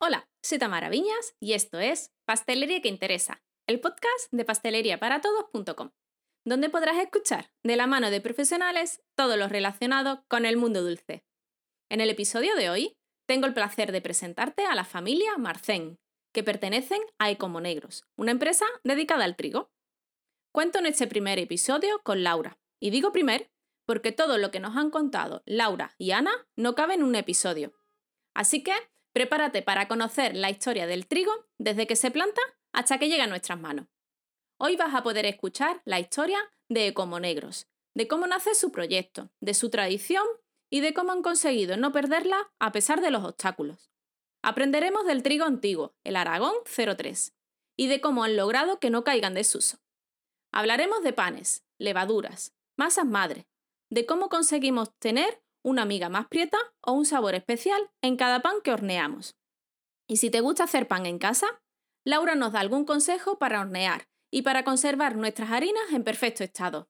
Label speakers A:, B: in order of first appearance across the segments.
A: Hola, soy Tamara Viñas y esto es Pastelería que Interesa, el podcast de pasteleriaparatodos.com, donde podrás escuchar de la mano de profesionales todo lo relacionado con el mundo dulce. En el episodio de hoy tengo el placer de presentarte a la familia Marcén, que pertenecen a Ecomonegros, una empresa dedicada al trigo. Cuento en este primer episodio con Laura, y digo primer porque todo lo que nos han contado Laura y Ana no cabe en un episodio. Así que prepárate para conocer la historia del trigo desde que se planta hasta que llega a nuestras manos. Hoy vas a poder escuchar la historia de Ecomonegros, de cómo nace su proyecto, de su tradición y de cómo han conseguido no perderla a pesar de los obstáculos. Aprenderemos del trigo antiguo, el Aragón 03, y de cómo han logrado que no caigan desuso. Hablaremos de panes, levaduras, masas madre, de cómo conseguimos tener una miga más prieta o un sabor especial en cada pan que horneamos. Y si te gusta hacer pan en casa, Laura nos da algún consejo para hornear y para conservar nuestras harinas en perfecto estado.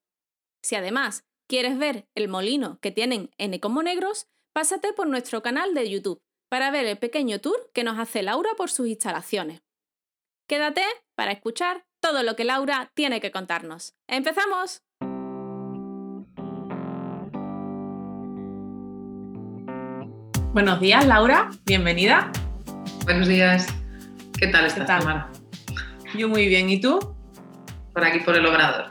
A: Si además quieres ver el molino que tienen en Ecomonegros, pásate por nuestro canal de YouTube para ver el pequeño tour que nos hace Laura por sus instalaciones. Quédate para escuchar todo lo que Laura tiene que contarnos. ¡Empezamos! Buenos días, Laura. Bienvenida.
B: Buenos días. ¿Qué tal esta semana?
A: Yo muy bien. ¿Y tú?
B: Por aquí, por el obrador.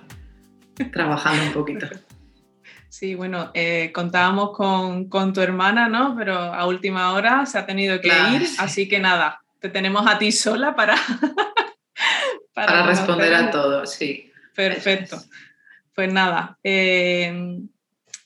B: Trabajando un poquito.
A: Sí, bueno, eh, contábamos con, tu hermana, ¿no? Pero a última hora se ha tenido que ir, así que nada, te tenemos a ti sola para...
B: para, responder a todo, sí.
A: Perfecto. Pues nada, eh,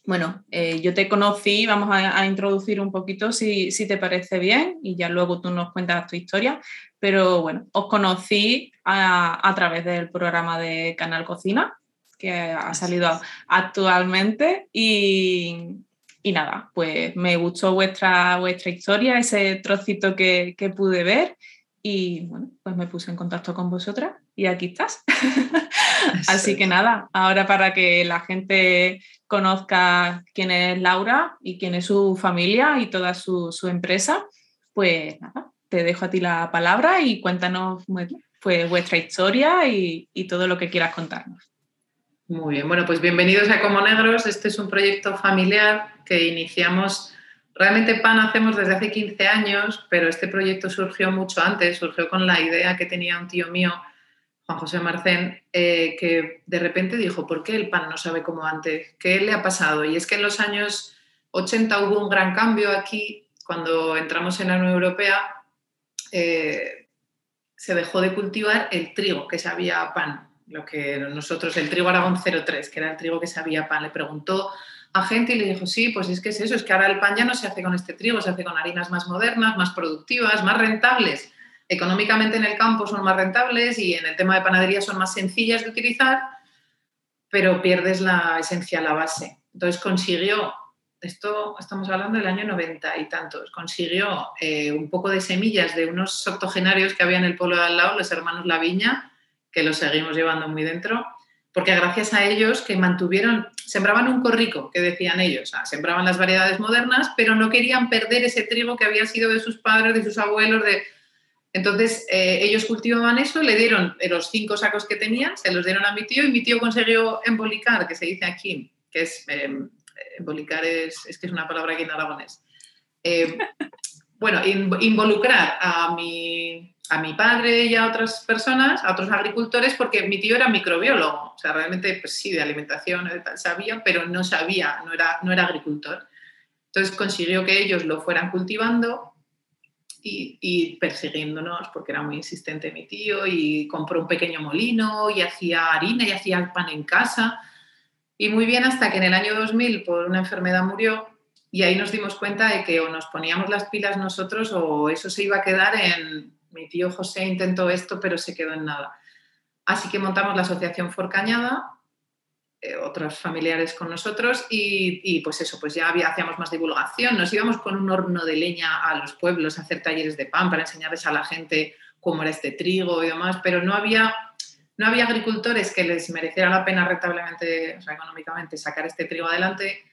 A: bueno, eh, yo te conocí, vamos a, introducir un poquito si, te parece bien y ya luego tú nos cuentas tu historia, pero bueno, os conocí a, través del programa de Canal Cocina que ha salido actualmente y, nada, pues me gustó vuestra, vuestra historia, ese trocito que, que pude ver y bueno, pues me puse en contacto con vosotras y aquí estás. Así que nada, ahora para que la gente conozca quién es Laura y quién es su familia y toda su, empresa, pues nada, te dejo a ti la palabra y cuéntanos pues, vuestra historia y, todo lo que quieras contarnos.
B: Muy bien, bueno, pues bienvenidos a Como Negros. Este es un proyecto familiar que iniciamos, realmente PAN hacemos desde hace 15 años, pero este proyecto surgió mucho antes, surgió con la idea que tenía un tío mío Juan José Marcén, eh, que de repente dijo, ¿por qué el pan no sabe como antes? ¿Qué le ha pasado? Y es que en los años 80 hubo un gran cambio aquí, cuando entramos en la Unión Europea, eh, se dejó de cultivar el trigo que sabía pan, lo que nosotros, el trigo Aragón 03, que era el trigo que sabía pan. Le preguntó a gente y le dijo, sí, pues es que es eso, es que ahora el pan ya no se hace con este trigo, se hace con harinas más modernas, más productivas, más rentables económicamente en el campo son más rentables y en el tema de panadería son más sencillas de utilizar, pero pierdes la esencia, la base. Entonces consiguió, esto estamos hablando del año 90 y tantos, consiguió eh, un poco de semillas de unos octogenarios que había en el pueblo de al lado, los hermanos La Viña, que los seguimos llevando muy dentro, porque gracias a ellos que mantuvieron, sembraban un corrico, que decían ellos, sembraban las variedades modernas, pero no querían perder ese trigo que había sido de sus padres, de sus abuelos, entonces, eh, ellos cultivaban eso, le dieron los cinco sacos que tenían, se los dieron a mi tío y mi tío consiguió embolicar, que se dice aquí, que es, em, embolicar es, es, que es una palabra aquí en aragonés. Eh, bueno, involucrar a mi, a mi padre y a otras personas, a otros agricultores, porque mi tío era microbiólogo, o sea, realmente, pues sí, de alimentación sabía, pero no sabía, no era, no era agricultor. Entonces consiguió que ellos lo fueran cultivando y, persiguiéndonos porque era muy insistente mi tío y compró un pequeño molino y hacía harina y hacía pan en casa. Y muy bien hasta que en el año 2000 por una enfermedad murió y ahí nos dimos cuenta de que o nos poníamos las pilas nosotros o eso se iba a quedar en... Mi tío José intentó esto pero se quedó en nada. Así que montamos la asociación Forcañada eh, otros familiares con nosotros y, pues eso, pues ya hacíamos más divulgación, nos íbamos con un horno de leña a los pueblos a hacer talleres de pan para enseñarles a la gente cómo era este trigo y demás, pero no había, no había agricultores que les mereciera la pena rentablemente, o sea, económicamente, sacar este trigo adelante.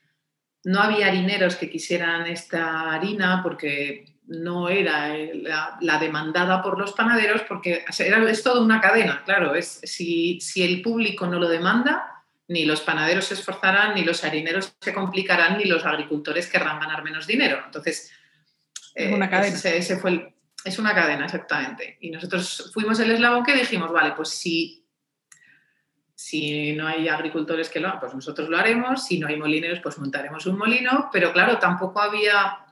B: No había harineros que quisieran esta harina porque no era la, demandada por los panaderos porque era, es toda una cadena, claro, es, si, si el público no lo demanda, ni los panaderos se esforzarán, ni los harineros se complicarán, ni los agricultores querrán ganar menos dinero. Entonces,
C: es una cadena.
B: Ese, fue es una cadena, exactamente. Y nosotros fuimos el eslabón que dijimos, vale, pues si, si no hay agricultores que lo hagan, pues nosotros lo haremos. Si no hay molineros, pues montaremos un molino. Pero claro, tampoco había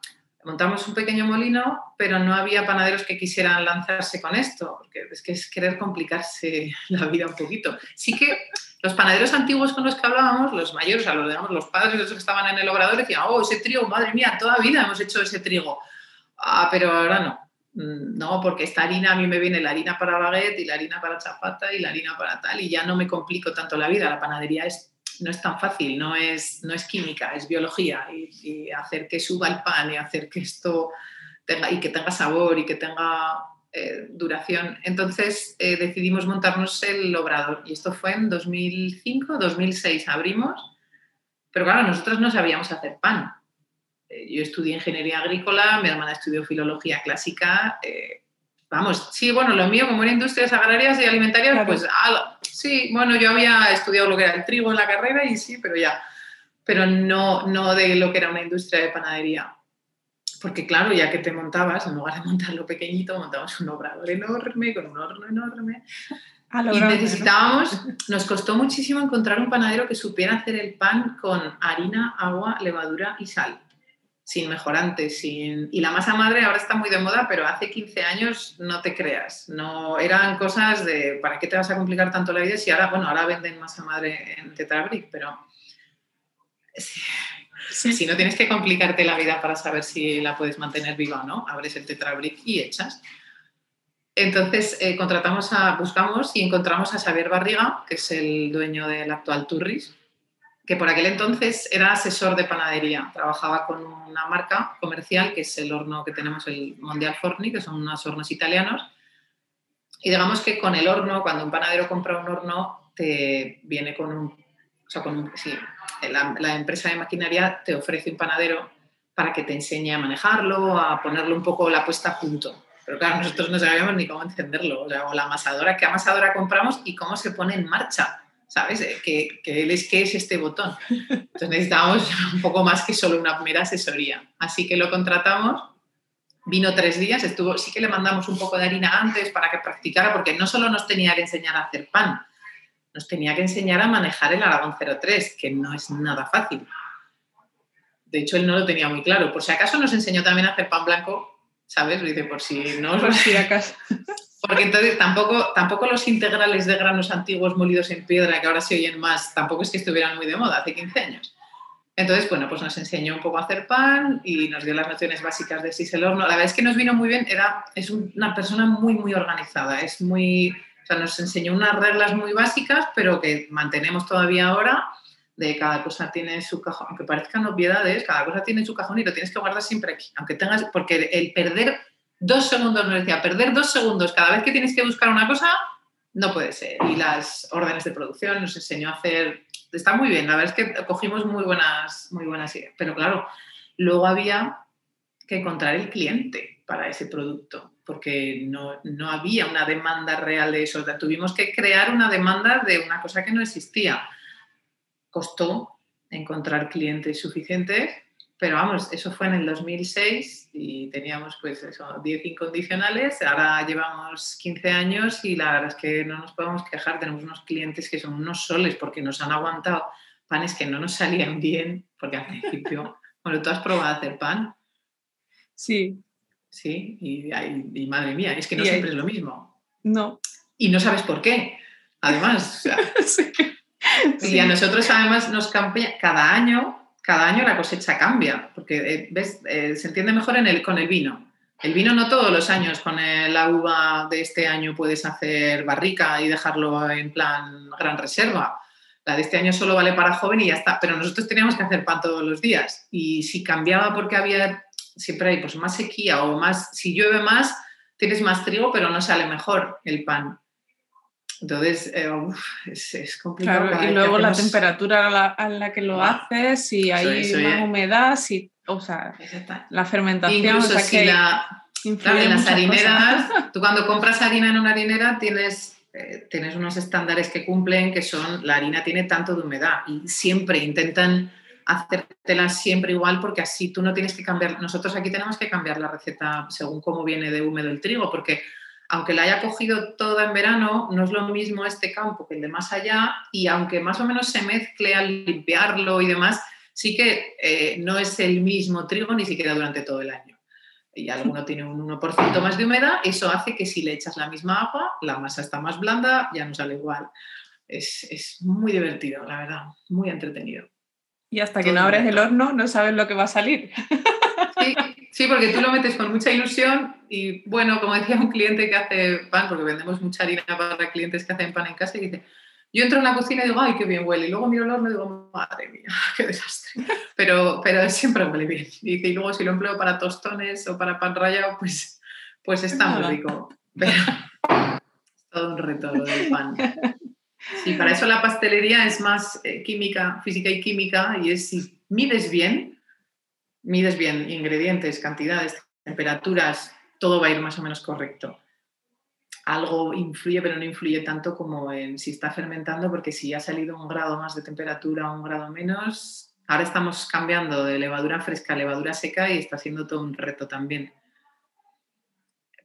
B: montamos un pequeño molino, pero no había panaderos que quisieran lanzarse con esto, porque es que es querer complicarse la vida un poquito. Sí que los panaderos antiguos con los que hablábamos, los mayores, o los, los padres los que estaban en el obrador, decían, oh, ese trigo, madre mía, toda vida hemos hecho ese trigo. Ah, pero ahora no. Mm, no, porque esta harina, a mí me viene la harina para baguette y la harina para chapata y la harina para tal, y ya no me complico tanto la vida. La panadería es no es tan fácil, no es, no es química, es biología y, hacer que suba el pan y hacer que esto tenga, y que tenga sabor y que tenga eh, duración. Entonces eh, decidimos montarnos el obrador y esto fue en 2005, 2006 abrimos, pero claro, nosotros no sabíamos hacer pan. Eh, yo estudié ingeniería agrícola, mi hermana estudió filología clásica. vamos, sí, bueno, lo mío como era industrias agrarias y alimentarias, pues Sí, bueno, yo había estudiado lo que era el trigo en la carrera y sí, pero ya, pero no, no de lo que era una industria de panadería. Porque claro, ya que te montabas, en lugar de montarlo pequeñito, montabas un obrador enorme, con un horno enorme. y necesitábamos, nos costó muchísimo encontrar un panadero que supiera hacer el pan con harina, agua, levadura y sal sin mejorantes, sin... Y la masa madre ahora está muy de moda, pero hace 15 años no te creas. No, eran cosas de, ¿para qué te vas a complicar tanto la vida si ahora, bueno, ahora venden masa madre en Tetrabric, pero si, no tienes que complicarte la vida para saber si la puedes mantener viva o no, abres el Tetrabric y echas. Entonces eh, contratamos a, buscamos y encontramos a Xavier Barriga, que es el dueño del actual Turris, que por aquel entonces era asesor de panadería. Trabajaba con una marca comercial, que es el horno que tenemos, el Mondial Forni, que son unos hornos italianos. Y digamos que con el horno, cuando un panadero compra un horno, te viene con un... O sea, con un, sí, la, empresa de maquinaria te ofrece un panadero para que te enseñe a manejarlo, a ponerle un poco la puesta a punto. Pero claro, nosotros no sabíamos ni cómo encenderlo, o, sea, o la amasadora, qué amasadora compramos y cómo se pone en marcha ¿sabes? Que, él es, ¿qué es este botón? Entonces necesitábamos un poco más que solo una primera asesoría. Así que lo contratamos, vino tres días, estuvo, sí que le mandamos un poco de harina antes para que practicara, porque no solo nos tenía que enseñar a hacer pan, nos tenía que enseñar a manejar el Aragón 03, que no es nada fácil. De hecho, él no lo tenía muy claro. Por si acaso nos enseñó también a hacer pan blanco, ¿sabes? Dice, por si no
C: Por si acaso.
B: Porque entonces tampoco, tampoco los integrales de granos antiguos molidos en piedra, que ahora se oyen más, tampoco es que estuvieran muy de moda hace 15 años. Entonces, bueno, pues nos enseñó un poco a hacer pan y nos dio las nociones básicas de si el horno. La verdad es que nos vino muy bien, era, es una persona muy, muy organizada, es muy, o sea, nos enseñó unas reglas muy básicas, pero que mantenemos todavía ahora, de cada cosa tiene su cajón, aunque parezcan obviedades, cada cosa tiene su cajón y lo tienes que guardar siempre aquí, aunque tengas, porque el perder dos segundos, nos decía, perder dos segundos cada vez que tienes que buscar una cosa, no puede ser. Y las órdenes de producción nos enseñó a hacer, está muy bien, la verdad es que cogimos muy buenas, muy buenas ideas, pero claro, luego había que encontrar el cliente para ese producto, porque no, no había una demanda real de eso, tuvimos que crear una demanda de una cosa que no existía. Costó encontrar clientes suficientes pero vamos, eso fue en el 2006 y teníamos pues eso, 10 incondicionales, ahora llevamos 15 años y la verdad es que no nos podemos quejar, tenemos unos clientes que son unos soles porque nos han aguantado panes que no nos salían bien, porque al principio, bueno, tú has probado a hacer pan.
C: Sí.
B: Sí, y, madre mía, es que no siempre es lo mismo.
C: No.
B: Y no sabes por qué, además. Y a nosotros además nos cambia cada año cada año la cosecha cambia, porque eh, ¿ves? Eh, se entiende mejor en el, con el vino. El vino no todos los años con la uva de este año puedes hacer barrica y dejarlo en plan gran reserva. La de este año solo vale para joven y ya está. Pero nosotros teníamos que hacer pan todos los días. Y si cambiaba porque había, siempre hay pues más sequía o más, si llueve más, tienes más trigo, pero no sale mejor el pan. Entonces, eh, uf, es, es, complicado.
C: Claro, y luego la temperatura a la, a la, que lo haces, si hay eso, más humedad, si, o sea, la fermentación.
B: Incluso
C: o sea,
B: si
C: que
B: la, claro, en las harineras, tú cuando compras harina en una harinera tienes, eh, tienes unos estándares que cumplen, que son, la harina tiene tanto de humedad y siempre intentan hacértela siempre igual porque así tú no tienes que cambiar, nosotros aquí tenemos que cambiar la receta según cómo viene de húmedo el trigo, porque aunque la haya cogido toda en verano, no es lo mismo este campo que el de más allá y aunque más o menos se mezcle al limpiarlo y demás, sí que eh, no es el mismo trigo ni siquiera durante todo el año. Y alguno tiene un 1% más de humedad, eso hace que si le echas la misma agua, la masa está más blanda, ya no sale igual. Es, es muy divertido, la verdad, muy entretenido.
C: Y hasta que no abres el horno no sabes lo que va a salir.
B: Sí, sí, porque tú lo metes con mucha ilusión y bueno, como decía un cliente que hace pan, porque vendemos mucha harina para clientes que hacen pan en casa y dice, yo entro en la cocina y digo, ay, qué bien huele. Y luego miro el horno y digo, madre mía, qué desastre. Pero, pero siempre huele bien. Y, dice, y luego si lo empleo para tostones o para pan rallado, pues, pues está muy rico. Pero es todo un reto lo del pan. Y para eso la pastelería es más eh, química, física y química, y es si mides bien, mides bien ingredientes, cantidades, temperaturas, todo va a ir más o menos correcto. Algo influye, pero no influye tanto como en si está fermentando, porque si ha salido un grado más de temperatura o un grado menos, ahora estamos cambiando de levadura fresca a levadura seca y está siendo todo un reto también.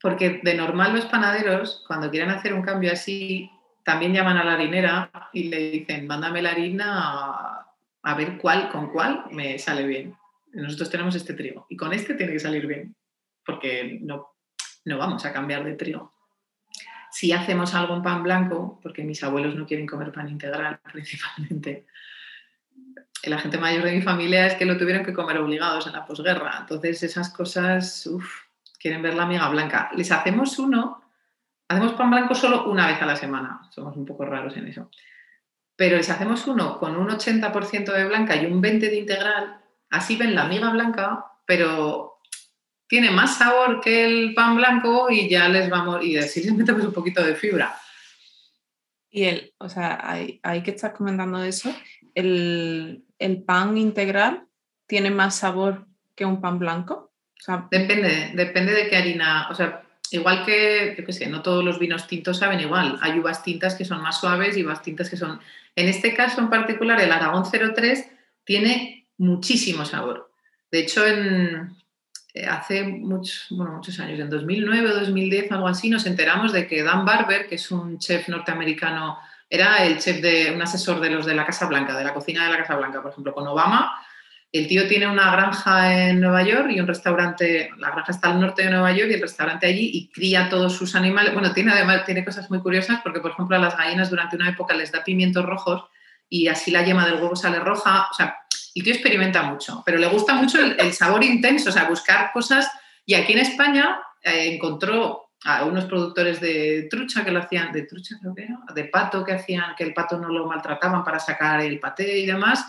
B: Porque de normal los panaderos, cuando quieren hacer un cambio así, también llaman a la harinera y le dicen, mándame la harina a, ver cuál, con cuál me sale bien. Nosotros tenemos este trigo y con este tiene que salir bien, porque no, no vamos a cambiar de trigo. Si hacemos algo en pan blanco, porque mis abuelos no quieren comer pan integral principalmente, la gente mayor de mi familia es que lo tuvieron que comer obligados en la posguerra. Entonces esas cosas, uff, quieren ver la miga blanca. Les hacemos uno Hacemos pan blanco solo una vez a la semana, somos un poco raros en eso. Pero les hacemos uno con un 80% de blanca y un 20% de integral, así ven la miga blanca, pero tiene más sabor que el pan blanco y ya les vamos, y así les metemos un poquito de fibra.
C: Y el, o sea, hay, hay que estar comentando eso, el, el, pan integral tiene más sabor que un pan blanco. O sea,
B: depende, depende de qué harina, o sea, igual que, yo qué sé, no todos los vinos tintos saben igual. Hay uvas tintas que son más suaves y uvas tintas que son... En este caso en particular, el Aragón 03 tiene muchísimo sabor. De hecho, eh, hace muchos, bueno, muchos años, en 2009 o 2010, algo así, nos enteramos de que Dan Barber, que es un chef norteamericano, era el chef de un asesor de los de la Casa Blanca, de la cocina de la Casa Blanca, por ejemplo, con Obama, el tío tiene una granja en Nueva York y un restaurante, la granja está al norte de Nueva York y el restaurante allí y cría todos sus animales. Bueno, tiene además tiene cosas muy curiosas porque, por ejemplo, a las gallinas durante una época les da pimientos rojos y así la yema del huevo sale roja. O sea, el tío experimenta mucho, pero le gusta mucho el, sabor intenso, o sea, buscar cosas. Y aquí en España eh, encontró a unos productores de trucha que lo hacían, de trucha creo que era, de pato que hacían, que el pato no lo maltrataban para sacar el paté y demás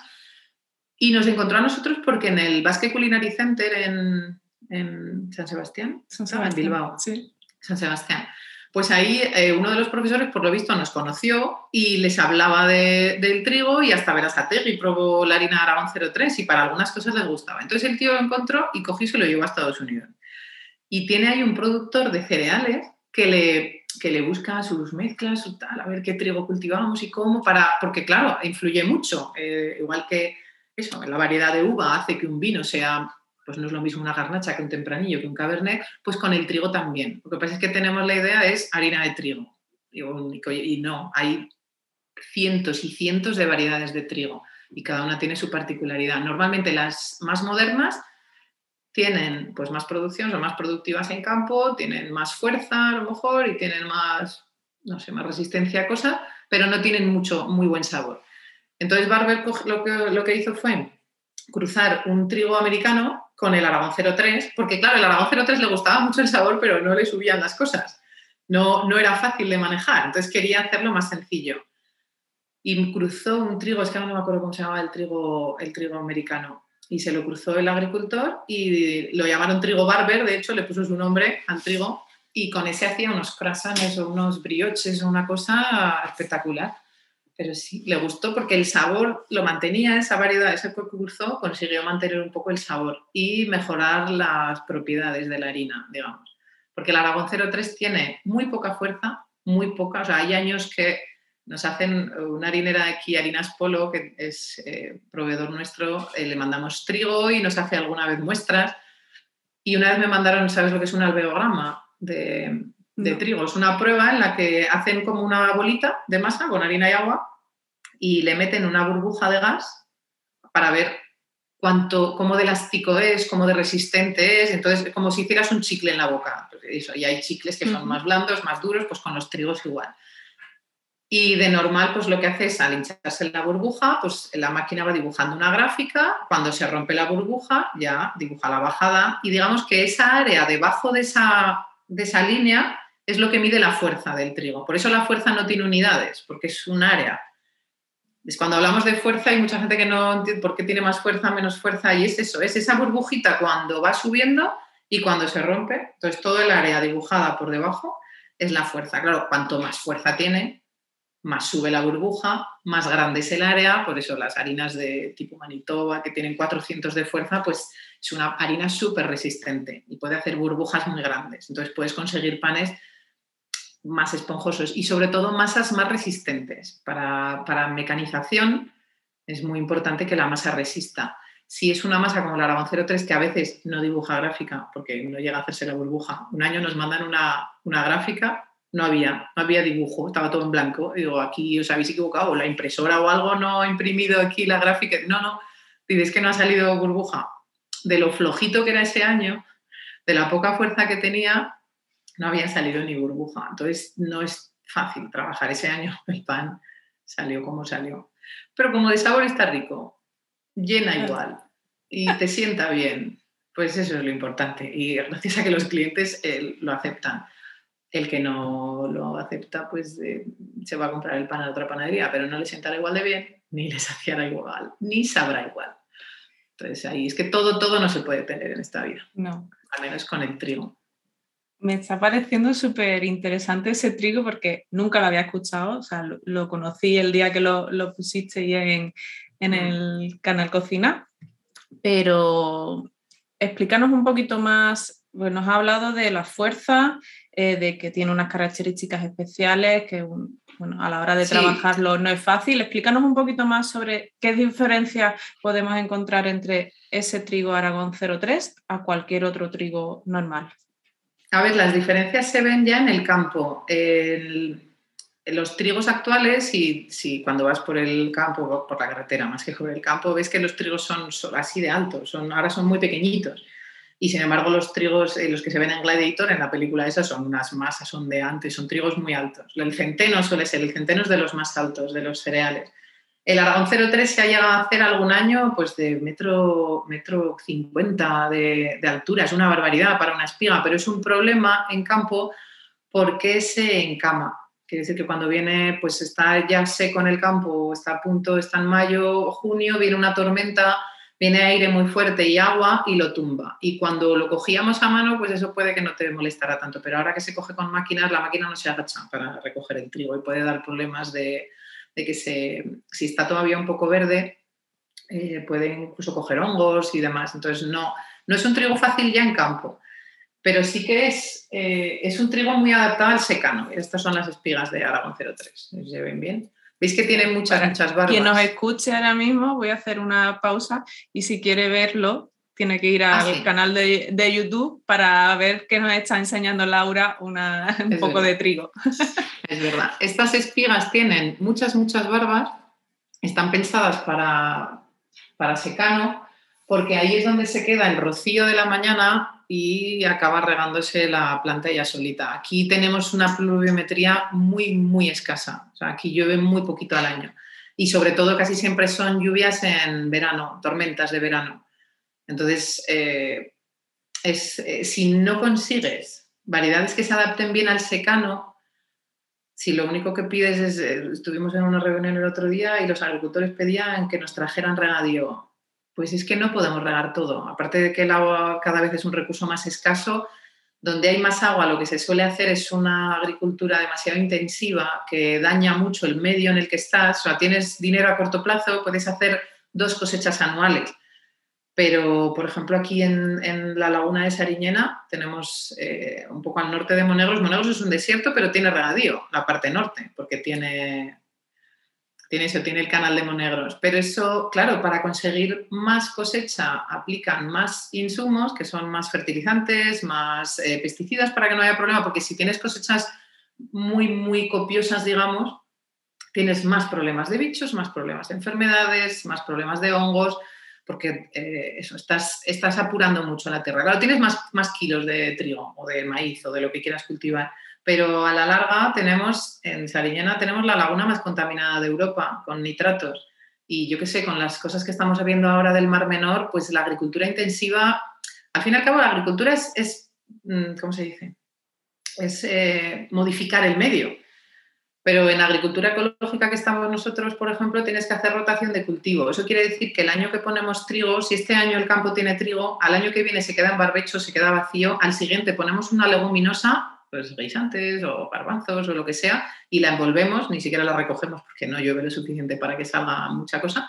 B: y nos encontró a nosotros porque en el Basque Culinary Center en, en San Sebastián,
C: San Sebastián,
B: en Bilbao,
C: sí.
B: San Sebastián. Pues ahí eh, uno de los profesores, por lo visto, nos conoció y les hablaba de, del trigo y hasta Verazategui probó la harina Aragón 03 y para algunas cosas les gustaba. Entonces el tío lo encontró y cogió y se lo llevó a Estados Unidos. Y tiene ahí un productor de cereales que le, que le busca sus mezclas, su tal, a ver qué trigo cultivamos y cómo, para, porque claro, influye mucho, eh, igual que eso, la variedad de uva hace que un vino sea, pues no es lo mismo una garnacha que un tempranillo, que un cabernet, pues con el trigo también. Lo que pasa es que tenemos la idea es harina de trigo. Y no, hay cientos y cientos de variedades de trigo y cada una tiene su particularidad. Normalmente las más modernas tienen pues más producción, son más productivas en campo, tienen más fuerza a lo mejor y tienen más, no sé, más resistencia a cosas, pero no tienen mucho, muy buen sabor. Entonces Barber lo que, lo que hizo fue cruzar un trigo americano con el Aragón 03, porque claro, el Aragón 03 le gustaba mucho el sabor, pero no le subían las cosas. No, no era fácil de manejar, entonces quería hacerlo más sencillo. Y cruzó un trigo, es que no me acuerdo cómo se llamaba el trigo, el trigo americano, y se lo cruzó el agricultor y lo llamaron trigo Barber, de hecho le puso su nombre al trigo y con ese hacía unos croissants o unos brioches o una cosa espectacular. Pero sí, le gustó porque el sabor lo mantenía, esa variedad, ese cucurzó, consiguió mantener un poco el sabor y mejorar las propiedades de la harina, digamos. Porque el Aragón 03 tiene muy poca fuerza, muy poca, o sea, hay años que nos hacen una harinera aquí, Harinas Polo, que es eh, proveedor nuestro, eh, le mandamos trigo y nos hace alguna vez muestras. Y una vez me mandaron, ¿sabes lo que es un alveograma de, trigo? Es una prueba en la que hacen como una bolita de masa con harina y agua y le meten una burbuja de gas para ver cuánto, cómo de elástico es, cómo de resistente es. Entonces, como si hicieras un chicle en la boca. Eso, y hay chicles que son más blandos, más duros, pues con los trigos igual. Y de normal, pues lo que hace es al hincharse la burbuja, pues la máquina va dibujando una gráfica, cuando se rompe la burbuja ya dibuja la bajada y digamos que esa área debajo de esa, de esa línea es lo que mide la fuerza del trigo. Por eso la fuerza no tiene unidades, porque es un área. Es cuando hablamos de fuerza hay mucha gente que no entiende por qué tiene más fuerza, menos fuerza y es eso, es esa burbujita cuando va subiendo y cuando se rompe. Entonces todo el área dibujada por debajo es la fuerza. Claro, cuanto más fuerza tiene, más sube la burbuja, más grande es el área, por eso las harinas de tipo Manitoba que tienen 400 de fuerza, pues es una harina súper resistente y puede hacer burbujas muy grandes. Entonces puedes conseguir panes más esponjosos y sobre todo masas más resistentes. Para, para mecanización es muy importante que la masa resista. Si es una masa como la Aragón 03 que a veces no dibuja gráfica porque no llega a hacerse la burbuja, un año nos mandan una, una gráfica no había, no había dibujo, estaba todo en blanco. digo, aquí os habéis equivocado, la impresora o algo no ha imprimido aquí la gráfica. No, no, dices que no ha salido burbuja. De lo flojito que era ese año, de la poca fuerza que tenía, no había salido ni burbuja. Entonces no es fácil trabajar ese año. El pan salió como salió. Pero como de sabor está rico, llena igual y te sienta bien, pues eso es lo importante. Y gracias a que los clientes eh, lo aceptan el que no lo acepta, pues eh, se va a comprar el pan a otra panadería, pero no le sentará igual de bien, ni le saciará igual, ni sabrá igual. Entonces ahí es que todo, todo no se puede tener en esta vida.
C: No.
B: Al menos con el trigo.
C: Me está pareciendo súper interesante ese trigo porque nunca lo había escuchado, o sea, lo, conocí el día que lo, lo pusiste en, en mm. el canal Cocina, pero explícanos un poquito más, bueno, nos ha hablado de la fuerza, eh, de que tiene unas características especiales, que bueno, a la hora de trabajarlo no es fácil. Explícanos un poquito más sobre qué diferencias podemos encontrar entre ese trigo Aragón 03 a cualquier otro trigo normal.
B: A ver, las diferencias se ven ya en el campo. en los trigos actuales, y si cuando vas por el campo, por la carretera más que por el campo, ves que los trigos son, así de altos, son, ahora son muy pequeñitos. Y sin embargo, los trigos, eh, los que se ven en Gladiator, en la película esa, son unas masas, son de antes, son trigos muy altos. El centeno suele ser, el centeno es de los más altos, de los cereales. El Aragón 03 se ha llegado a hacer algún año pues de metro, metro 50 de, de altura, es una barbaridad para una espiga, pero es un problema en campo porque se encama. Quiere decir que cuando viene, pues está ya seco en el campo, está a punto, está en mayo o junio, viene una tormenta, viene aire muy fuerte y agua y lo tumba. Y cuando lo cogíamos a mano, pues eso puede que no te molestara tanto, pero ahora que se coge con máquinas, la máquina no se agacha para recoger el trigo y puede dar problemas de, que se, si está todavía un poco verde, eh, puede incluso coger hongos y demás. Entonces no, no es un trigo fácil ya en campo, pero sí que es, eh, es un trigo muy adaptado al secano. Estas son las espigas de Aragón 03, ¿se ven bien? Veis que tiene muchas, muchas barbas.
C: Quien nos escuche ahora mismo, voy a hacer una pausa y si quiere verlo, tiene que ir al ah, canal de, YouTube para ver qué nos está enseñando Laura una, un poco de trigo.
B: Es verdad. Estas espigas tienen muchas, muchas barbas. Están pensadas para, para secano porque ahí es donde se queda el rocío de la mañana y acaba regándose la planta ya solita. Aquí tenemos una pluviometría muy, muy escasa. O sea, aquí llueve muy poquito al año. Y sobre todo casi siempre son lluvias en verano, tormentas de verano. Entonces, eh, eh, si no consigues variedades que se adapten bien al secano, si lo único que pides es, eh, estuvimos en una reunión el otro día y los agricultores pedían que nos trajeran regadío pues es que no podemos regar todo. Aparte de que el agua cada vez es un recurso más escaso, donde hay más agua, lo que se suele hacer es una agricultura demasiado intensiva que daña mucho el medio en el que estás. O sea, tienes dinero a corto plazo, puedes hacer dos cosechas anuales. Pero, por ejemplo, aquí en, la laguna de Sariñena tenemos eh, un poco al norte de Monegros. Monegros es un desierto, pero tiene regadío, la parte norte, porque tiene tiene eso, tiene el canal de Monegros. Pero eso, claro, para conseguir más cosecha aplican más insumos, que son más fertilizantes, más eh, pesticidas para que no haya problema, porque si tienes cosechas muy, muy copiosas, digamos, tienes más problemas de bichos, más problemas de enfermedades, más problemas de hongos, porque eh, eso, estás, estás apurando mucho la tierra. Claro, tienes más, más kilos de trigo o de maíz o de lo que quieras cultivar pero a la larga tenemos, en Sariñena tenemos la laguna más contaminada de Europa con nitratos. Y yo qué sé, con las cosas que estamos viendo ahora del Mar Menor, pues la agricultura intensiva, al fin y al cabo la agricultura es, mm, ¿cómo se dice? Es eh, modificar el medio. Pero en agricultura ecológica que estamos nosotros, por ejemplo, tienes que hacer rotación de cultivo. Eso quiere decir que el año que ponemos trigo, si este año el campo tiene trigo, al año que viene se queda en barbecho, se queda vacío, al siguiente ponemos una leguminosa pues, guisantes o garbanzos o lo que sea, y la envolvemos, ni siquiera la recogemos porque no llueve lo suficiente para que salga mucha cosa,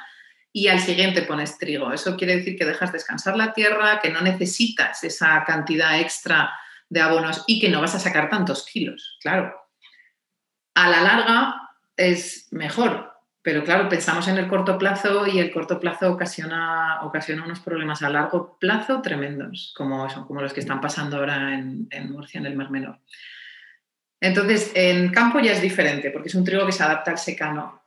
B: y al siguiente pones trigo. Eso quiere decir que dejas descansar la tierra, que no necesitas esa cantidad extra de abonos y que no vas a sacar tantos kilos, claro. A la larga es mejor, pero claro, pensamos en el corto plazo y el corto plazo ocasiona, ocasiona unos problemas a largo plazo tremendos, como, son, como los que están pasando ahora en, Murcia, en el Mar Menor. Entonces, en campo ya es diferente, porque es un trigo que se adapta al secano.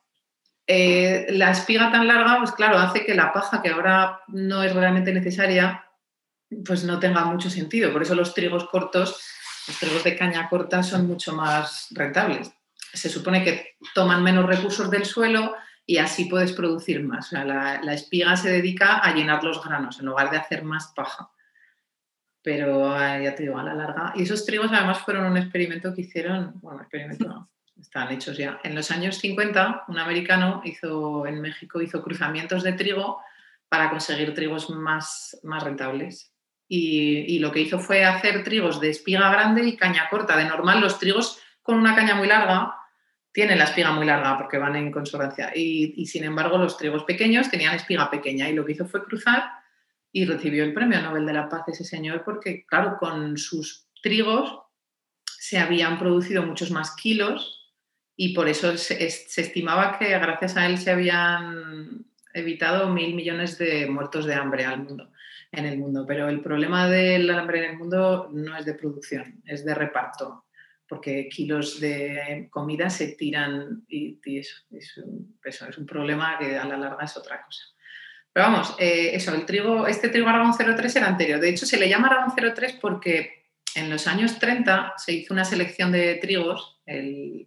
B: Eh, la espiga tan larga, pues claro, hace que la paja, que ahora no es realmente necesaria, pues no tenga mucho sentido. Por eso los trigos cortos, los trigos de caña corta son mucho más rentables se supone que toman menos recursos del suelo y así puedes producir más. la, espiga se dedica a llenar los granos en lugar de hacer más paja. Pero ah, ya te digo, a la larga. Y esos trigos además fueron un experimento que hicieron, bueno, experimento están hechos ya. En los años 50, un americano hizo en México hizo cruzamientos de trigo para conseguir trigos más, más rentables. Y, y, lo que hizo fue hacer trigos de espiga grande y caña corta. De normal, los trigos con una caña muy larga tienen la espiga muy larga porque van en consonancia. Y, sin embargo, los trigos pequeños tenían espiga pequeña y lo que hizo fue cruzar y recibió el premio Nobel de la Paz ese señor porque, claro, con sus trigos se habían producido muchos más kilos y por eso se, estimaba que gracias a él se habían evitado mil millones de muertos de hambre al mundo, en el mundo. Pero el problema del hambre en el mundo no es de producción, es de reparto porque kilos de comida se tiran y, eso, es un, es un problema que a la larga es otra cosa. Pero vamos, eh, eso, el trigo, este trigo Aragón 03 era anterior. De hecho, se le llama Aragón 03 porque en los años 30 se hizo una selección de trigos, el,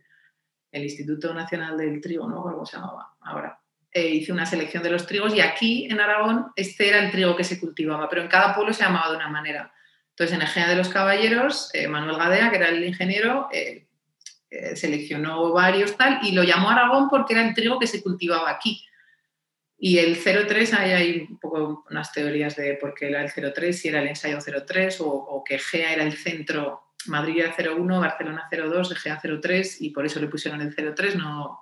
B: Instituto Nacional del Trigo, ¿no? ¿Cómo se llamaba ahora? Eh, hizo una selección de los trigos y aquí en Aragón este era el trigo que se cultivaba, pero en cada pueblo se llamaba de una manera. Entonces, en Egea de los Caballeros, eh, Manuel Gadea, que era el ingeniero, eh, eh, seleccionó varios tal y lo llamó Aragón porque era el trigo que se cultivaba aquí. Y el 03, ahí hay un poco unas teorías de por qué era el 03, si era el ensayo 03 o, que Egea era el centro, Madrid era 01, Barcelona 02, Egea 03 y por eso le pusieron el 03. No,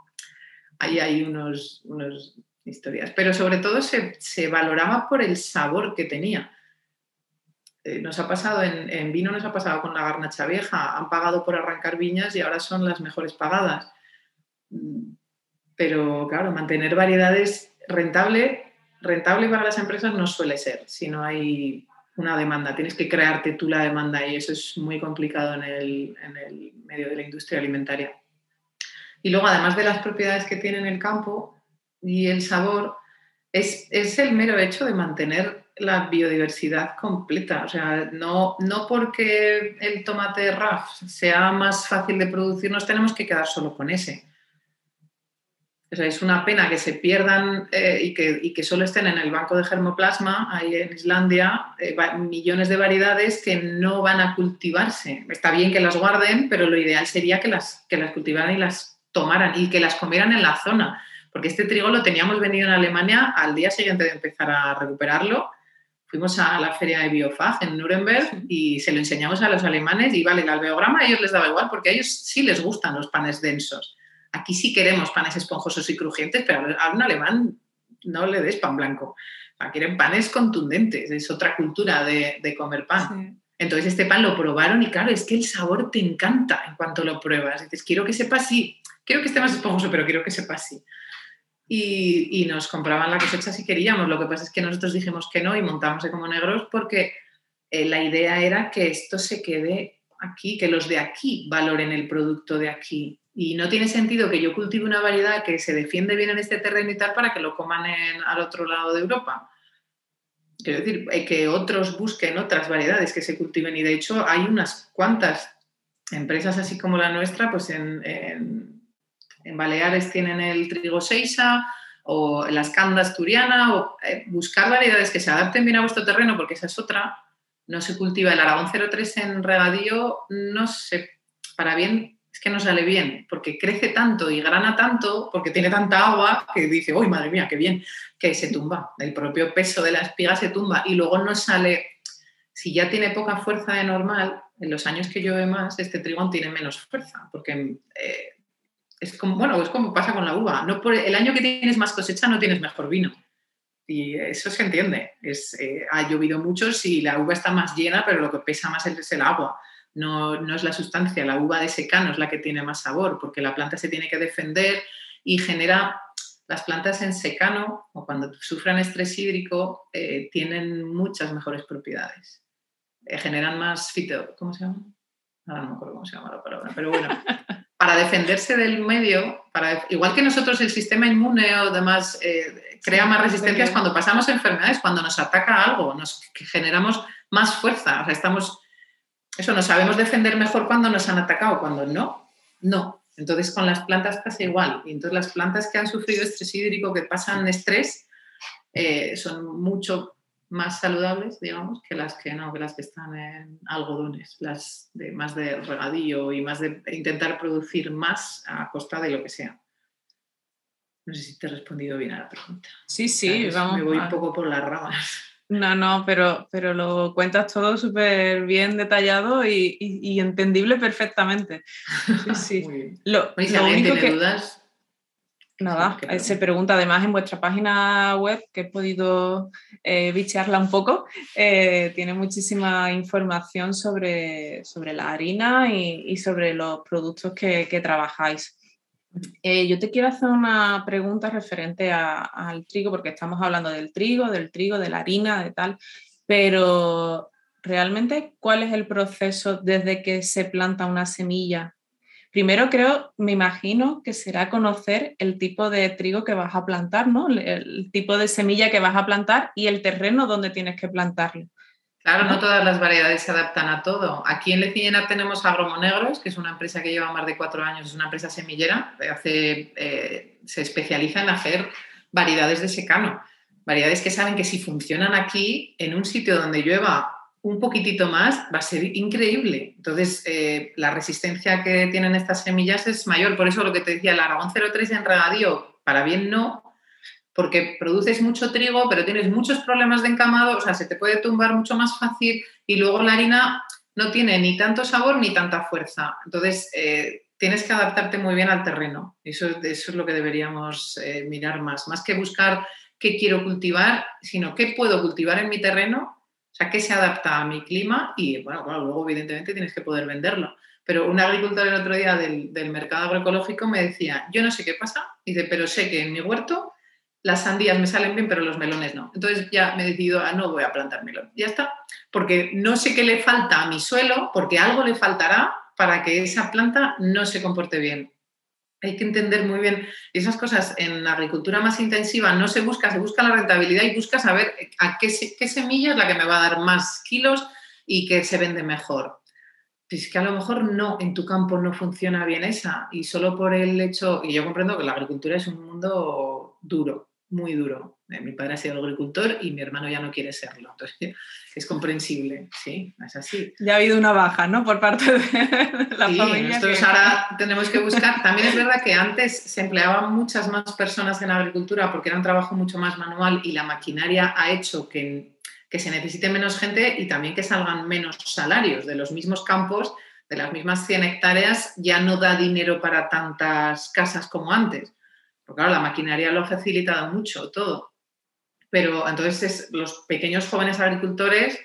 B: ahí hay unos, unos historias. Pero sobre todo se, se valoraba por el sabor que tenía eh, nos ha pasado en, vino, nos ha pasado con la garnacha vieja. Han pagado por arrancar viñas y ahora son las mejores pagadas. Mm, pero claro, mantener variedades rentable, rentable para las empresas no suele ser si no hay una demanda. Tienes que crearte tú la demanda y eso es muy complicado en el, medio de la industria alimentaria. Y luego, además de las propiedades que tiene en el campo y el sabor, es, es el mero hecho de mantener la biodiversidad completa. O sea, no, no porque el tomate RAF sea más fácil de producir, nos tenemos que quedar solo con ese. O sea, es una pena que se pierdan eh, y, que, que, solo estén en el banco de germoplasma, ahí en Islandia, eh, millones de variedades que no van a cultivarse. Está bien que las guarden, pero lo ideal sería que las, que las cultivaran y las tomaran y que las comieran en la zona. Porque este trigo lo teníamos vendido en Alemania al día siguiente de empezar a recuperarlo fuimos a la feria de Biofag en Nuremberg y se lo enseñamos a los alemanes y vale, el alveograma a ellos les daba igual porque a ellos sí les gustan los panes densos. Aquí sí queremos panes esponjosos y crujientes, pero a un alemán no le des pan blanco. quieren panes contundentes, es otra cultura de, comer pan. Entonces este pan lo probaron y claro, es que el sabor te encanta en cuanto lo pruebas. Dices, quiero que sepa así, quiero que esté más esponjoso, pero quiero que sepa así. Y, nos compraban la cosecha si queríamos. Lo que pasa es que nosotros dijimos que no y montamos como negros porque eh, la idea era que esto se quede aquí, que los de aquí valoren el producto de aquí. Y no tiene sentido que yo cultive una variedad que se defiende bien en este terreno y tal para que lo coman al otro lado de Europa. Quiero decir, eh, que otros busquen otras variedades que se cultiven. Y de hecho hay unas cuantas empresas así como la nuestra, pues en en Baleares tienen el trigo seixa o la escanda asturiana, o eh, buscar variedades que se adapten bien a vuestro terreno, porque esa es otra. No se cultiva el Aragón 03 en regadío, no sé, para bien, es que no sale bien, porque crece tanto y grana tanto, porque tiene tanta agua, que dice, uy, madre mía, qué bien, que se tumba. El propio peso de la espiga se tumba y luego no sale, si ya tiene poca fuerza de normal, en los años que llueve más, este trigo tiene menos fuerza, porque eh, es como, bueno, es como pasa con la uva. No por el año que tienes más cosecha no tienes mejor vino. Y eso se entiende. Es, eh, ha llovido mucho si la uva está más llena, pero lo que pesa más es el agua. No, no, es la sustancia. La uva de secano es la que tiene más sabor, porque la planta se tiene que defender y genera. Las plantas en secano o cuando sufran estrés hídrico eh, tienen muchas mejores propiedades. Eh, generan más fito. ¿Cómo se llama? Ahora no me acuerdo cómo se llama la palabra, pero bueno. para defenderse del medio, para, igual que nosotros el sistema inmune o demás eh, crea más resistencias cuando pasamos enfermedades, cuando nos ataca algo, nos generamos más fuerza. O sea, estamos, eso, nos sabemos defender mejor cuando nos han atacado, cuando no, no. Entonces con las plantas pasa igual. Y entonces las plantas que han sufrido estrés hídrico, que pasan estrés, eh, son mucho más saludables, digamos, que las que no, que las que están en algodones, las de más de regadío y más de intentar producir más a costa de lo que sea. No sé si te he respondido bien a la pregunta.
C: Sí, sí, vamos.
B: Me voy un poco por las ramas.
C: No, no, pero, pero lo cuentas todo súper bien detallado y, entendible perfectamente. Sí, sí.
B: Lo, único que... dudas,
C: Nada, eh, se pregunta además en vuestra página web, que he podido eh, bichearla un poco, eh, tiene muchísima información sobre, sobre la harina y, sobre los productos que, trabajáis. yo te quiero hacer una pregunta referente al trigo, porque estamos hablando del trigo, del trigo, de la harina, de tal, pero realmente, ¿cuál es el proceso desde que se planta una semilla Primero creo, me imagino que será conocer el tipo de trigo que vas a plantar, ¿no? El, tipo de semilla que vas a plantar y el terreno donde tienes que plantarlo.
B: Claro, no todas las variedades se adaptan a todo. Aquí en Lecillena tenemos Agromonegros, que es una empresa que lleva más de cuatro años, es una empresa semillera, hace, eh, se especializa en hacer variedades de secano. Variedades que saben que si funcionan aquí, en un sitio donde llueva un poquitito más, va a ser increíble. Entonces, eh, la resistencia que tienen estas semillas es mayor. Por eso lo que te decía, el Aragón 03 en regadío, para bien no, porque produces mucho trigo, pero tienes muchos problemas de encamado, o sea, se te puede tumbar mucho más fácil y luego la harina no tiene ni tanto sabor ni tanta fuerza. Entonces, eh, tienes que adaptarte muy bien al terreno. Eso, eso es lo que deberíamos eh, mirar más. Más que buscar qué quiero cultivar, sino qué puedo cultivar en mi terreno sea, que se adapta a mi clima y, bueno, luego evidentemente tienes que poder venderlo. Pero un agricultor el otro día del, mercado agroecológico me decía, yo no sé qué pasa, dice, pero sé que en mi huerto las sandías me salen bien, pero los melones no. Entonces ya me he decidido, a no voy a plantar melón. Ya está, porque no sé qué le falta a mi suelo, porque algo le faltará para que esa planta no se comporte bien hay que entender muy bien esas cosas en la agricultura más intensiva no se busca, se busca la rentabilidad y busca saber a qué, qué semilla es la que me va a dar más kilos y que se vende mejor. Es que a lo mejor no, en tu campo no funciona bien esa y solo por el hecho, y yo comprendo que la agricultura es un mundo duro, muy duro. Eh, mi padre ha sido agricultor y mi hermano ya no quiere serlo. Entonces, es comprensible, sí, es así.
C: Ya ha habido una baja, ¿no? Por parte de la
B: sí, Nosotros ahora tenemos que buscar. También es verdad que antes se empleaban muchas más personas en agricultura porque era un trabajo mucho más manual y la maquinaria ha hecho que que se necesite menos gente y también que salgan menos salarios de los mismos campos, de las mismas 100 hectáreas, ya no da dinero para tantas casas como antes. Porque claro, la maquinaria lo ha facilitado mucho todo. Pero entonces los pequeños jóvenes agricultores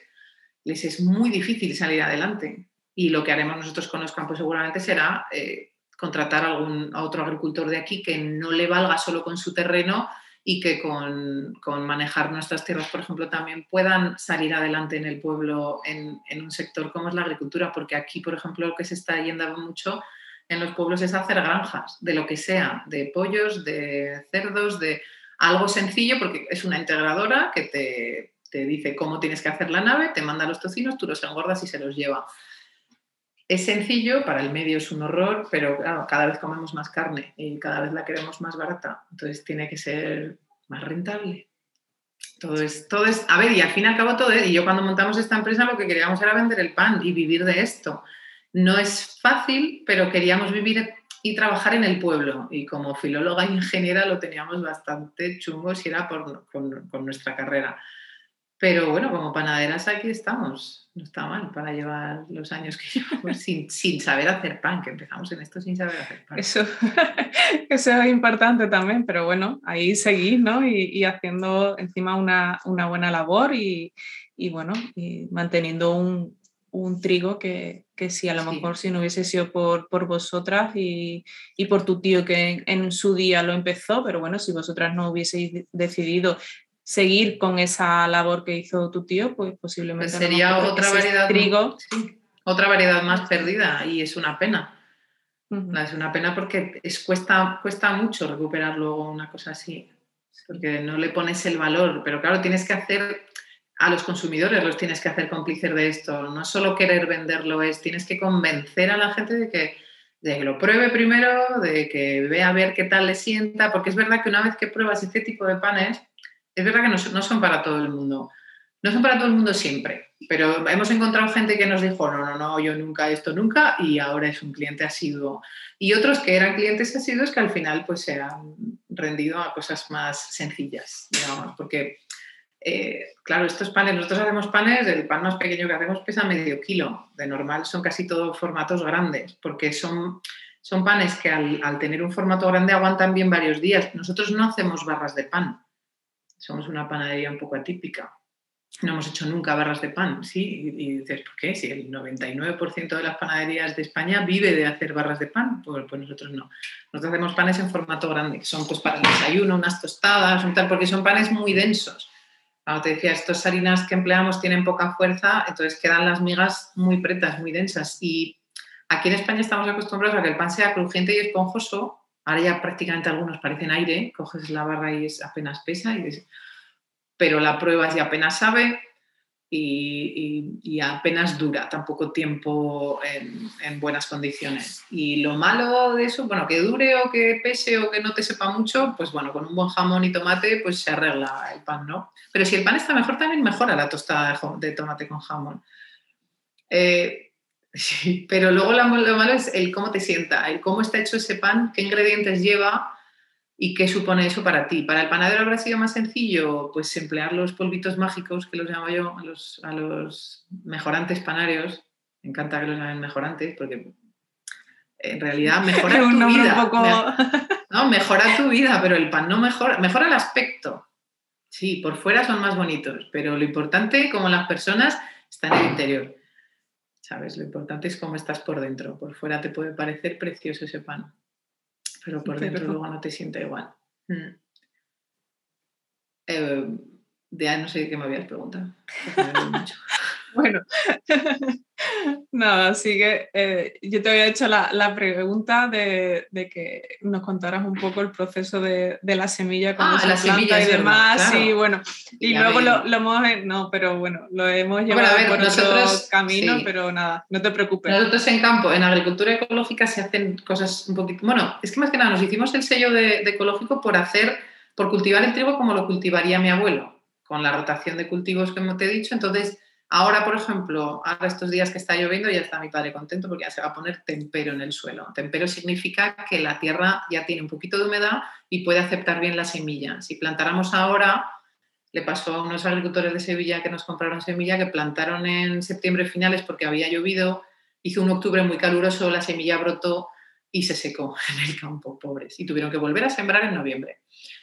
B: les es muy difícil salir adelante. Y lo que haremos nosotros con los campos seguramente será eh, contratar a, algún, otro agricultor de aquí que no le valga solo con su terreno y que con, manejar nuestras tierras, por ejemplo, también puedan salir adelante en el pueblo en, un sector como es la agricultura, porque aquí, por ejemplo, lo que se está yendo mucho en los pueblos es hacer granjas, de lo que sea, de pollos, de cerdos, de algo sencillo, porque es una integradora que te, te dice cómo tienes que hacer la nave, te manda los tocinos, tú los engordas y se los lleva. Es sencillo, para el medio es un horror, pero cada vez comemos más carne y cada vez la queremos más barata, entonces tiene que ser más rentable. Todo es, todo es, a ver, y al fin y al cabo todo es, y yo cuando montamos esta empresa lo que queríamos era vender el pan y vivir de esto. No es fácil, pero queríamos vivir y trabajar en el pueblo. Y como filóloga e ingeniera lo teníamos bastante chungo si era por, con, con nuestra carrera. Pero bueno, como panaderas aquí estamos. No está mal para llevar los años que llevamos sin, sin, saber hacer pan, que empezamos en esto sin saber hacer pan.
C: Eso, eso es importante también, pero bueno, ahí seguís, ¿no? Y, y haciendo encima una, una buena labor y, y, bueno, y manteniendo un, un trigo que, que si a lo mejor si no hubiese sido por, por vosotras y, y, por tu tío que en, en, su día lo empezó, pero bueno, si vosotras no hubieseis decidido seguir con esa labor que hizo tu tío, pues posiblemente
B: pues sería otra variedad,
C: trigo.
B: otra variedad más perdida y es una pena. Es una pena porque es, cuesta, cuesta mucho recuperar luego una cosa así, porque no le pones el valor, pero claro, tienes que hacer a los consumidores, los tienes que hacer cómplices de esto, no solo querer venderlo, es tienes que convencer a la gente de que, de que lo pruebe primero, de que vea a ver qué tal le sienta, porque es verdad que una vez que pruebas este tipo de panes, es verdad que no, son para todo el mundo. No son para todo el mundo siempre, pero hemos encontrado gente que nos dijo, no, no, no, yo nunca, esto nunca, y ahora es un cliente asiduo. Y otros que eran clientes asiduos que al final pues se han rendido a cosas más sencillas, digamos, porque, eh, claro, estos panes, nosotros hacemos panes, el pan más pequeño que hacemos pesa medio kilo, de normal son casi todos formatos grandes, porque son, son panes que al, tener un formato grande aguantan bien varios días. Nosotros no hacemos barras de pan, somos una panadería un poco atípica. No hemos hecho nunca barras de pan, ¿sí? Y, dices, ¿por qué? Si el 99% de las panaderías de España vive de hacer barras de pan, pues, pues, nosotros no. Nosotros hacemos panes en formato grande, que son pues para el desayuno, unas tostadas, un tal, porque son panes muy densos. Como te decía, estas harinas que empleamos tienen poca fuerza, entonces quedan las migas muy pretas, muy densas. Y aquí en España estamos acostumbrados a que el pan sea crujiente y esponjoso, Ahora ya prácticamente algunos parecen aire, coges la barra y es apenas pesa, pero la pruebas y apenas sabe y, apenas dura tampoco tiempo en, buenas condiciones. Y lo malo de eso, bueno, que dure o que pese o que no te sepa mucho, pues bueno, con un buen jamón y tomate, pues se arregla el pan, ¿no? Pero si el pan está mejor, también mejora la tostada de, tomate con jamón. Eh, Sí, pero luego lo, malo es el cómo te sienta, el cómo está hecho ese pan, qué ingredientes lleva y qué supone eso para ti. Para el panadero habrá sido más sencillo, pues emplear los polvitos mágicos, que los llamo yo, a los, a los mejorantes panarios. Me encanta que los llamen mejorantes, porque en realidad mejora tu vida. No, mejora tu vida, pero el pan no mejora, mejora el aspecto. Sí, por fuera son más bonitos, pero lo importante, como las personas, está en el interior. ¿sabes? Lo importante es cómo estás por dentro. Por fuera te puede parecer precioso ese pan, pero por dentro luego no te siente igual. Mm. Eh, de no sé qué me habías preguntado.
C: bueno, no, así que eh, yo te había hecho la, la pregunta de, de, que nos contaras un poco el proceso de, de la semilla,
B: cómo ah, se la planta y demás.
C: Y bueno, y luego lo, lo, hemos, no, pero bueno, lo hemos llevado por otro camino, pero nada, no te preocupes.
B: Nosotros en campo, en agricultura ecológica se hacen cosas un poquito, bueno, es que más que nada nos hicimos el sello de, de ecológico por hacer, por cultivar el trigo como lo cultivaría mi abuelo, con la rotación de cultivos que te he dicho, entonces Ahora, por ejemplo, ahora estos días que está lloviendo ya está mi padre contento porque ya se va a poner tempero en el suelo. Tempero significa que la tierra ya tiene un poquito de humedad y puede aceptar bien la semilla. Si plantáramos ahora, le pasó a unos agricultores de Sevilla que nos compraron semilla, que plantaron en septiembre finales porque había llovido, hizo un octubre muy caluroso, la semilla brotó y se secó en el campo, pobres, y tuvieron que volver a sembrar en noviembre.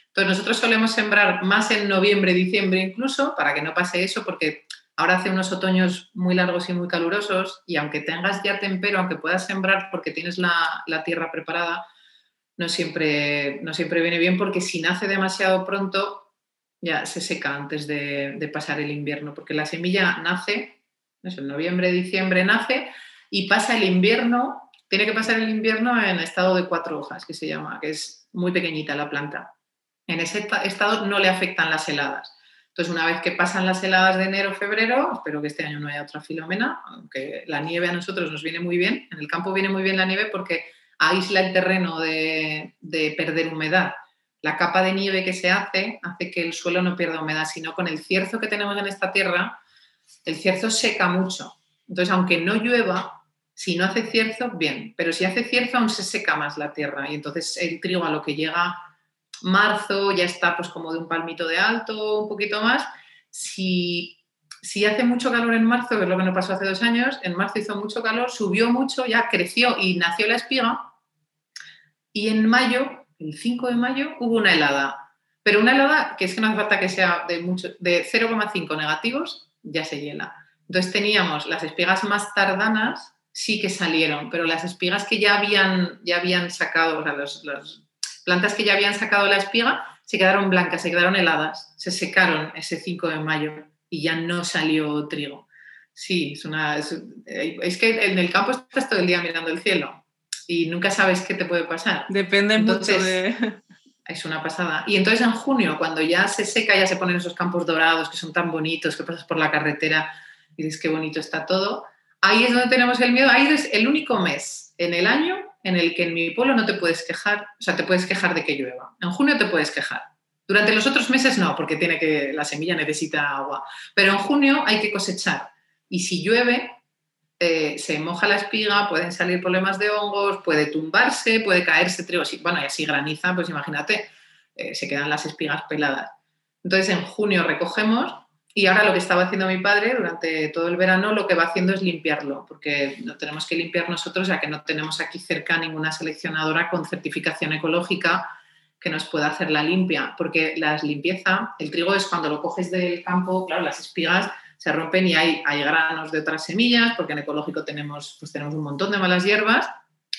B: Entonces nosotros solemos sembrar más en noviembre, diciembre incluso, para que no pase eso, porque ahora hace unos otoños muy largos y muy calurosos, y aunque tengas ya tempero, aunque puedas sembrar porque tienes la, tierra preparada, no siempre, no siempre viene bien porque si nace demasiado pronto, ya se seca antes de, pasar el invierno, porque la semilla nace, en noviembre, diciembre nace y pasa el invierno, tiene que pasar el invierno en estado de cuatro hojas, que se llama, que es muy pequeñita la planta. En ese estado no le afectan las heladas. Entonces, una vez que pasan las heladas de enero, febrero, espero que este año no haya otra filomena, aunque la nieve a nosotros nos viene muy bien, en el campo viene muy bien la nieve porque aísla el terreno de, de perder humedad la capa de nieve que se hace hace que el suelo no pierda humedad, sino con el cierzo que tenemos en esta tierra, el cierzo seca mucho. Entonces, aunque no llueva, si no hace cierzo, bien, pero si hace cierzo aún se seca más la tierra y entonces el trigo a lo que llega marzo ya está pues como de un palmito de alto, un poquito más. Si, si hace mucho calor en marzo, que es lo que nos pasó hace dos años, en marzo hizo mucho calor, subió mucho, ya creció y nació la espiga y en mayo el 5 de mayo hubo una helada, pero una helada que es que no hace falta que sea de, mucho, de 0,5 negativos, ya se hiela. Entonces teníamos las espigas más tardanas, sí que salieron, pero las espigas que ya habían, ya habían sacado, o sea, las plantas que ya habían sacado la espiga, se quedaron blancas, se quedaron heladas, se secaron ese 5 de mayo y ya no salió trigo. Sí, es una. es que en el campo estás todo el día mirando el cielo y nunca sabes qué te puede pasar.
C: Depende mucho de...
B: Es una pasada. Y entonces en junio, cuando ya se seca, ya se ponen esos campos dorados que son tan bonitos, que pasas por la carretera y dices qué bonito está todo, ahí es donde tenemos el miedo. Ahí es el único mes en el año en el que en mi pueblo no te puedes quejar, o sea, te puedes quejar de que llueva. En junio te puedes quejar. Durante los otros meses no, porque tiene que, la semilla necesita agua. Pero en junio hay que cosechar. Y si llueve, eh, se moja la espiga, pueden salir problemas de hongos, puede tumbarse, puede caerse trigo. Bueno, y así graniza, pues imagínate, eh, se quedan las espigas peladas. Entonces en junio recogemos y ahora lo que estaba haciendo mi padre durante todo el verano, lo que va haciendo es limpiarlo, porque no tenemos que limpiar nosotros, ya que no tenemos aquí cerca ninguna seleccionadora con certificación ecológica que nos pueda hacer la limpia, porque la limpieza, el trigo es cuando lo coges del campo, claro, las espigas se rompen y hay, hay granos de otras semillas, porque en ecológico tenemos, pues tenemos un montón de malas hierbas,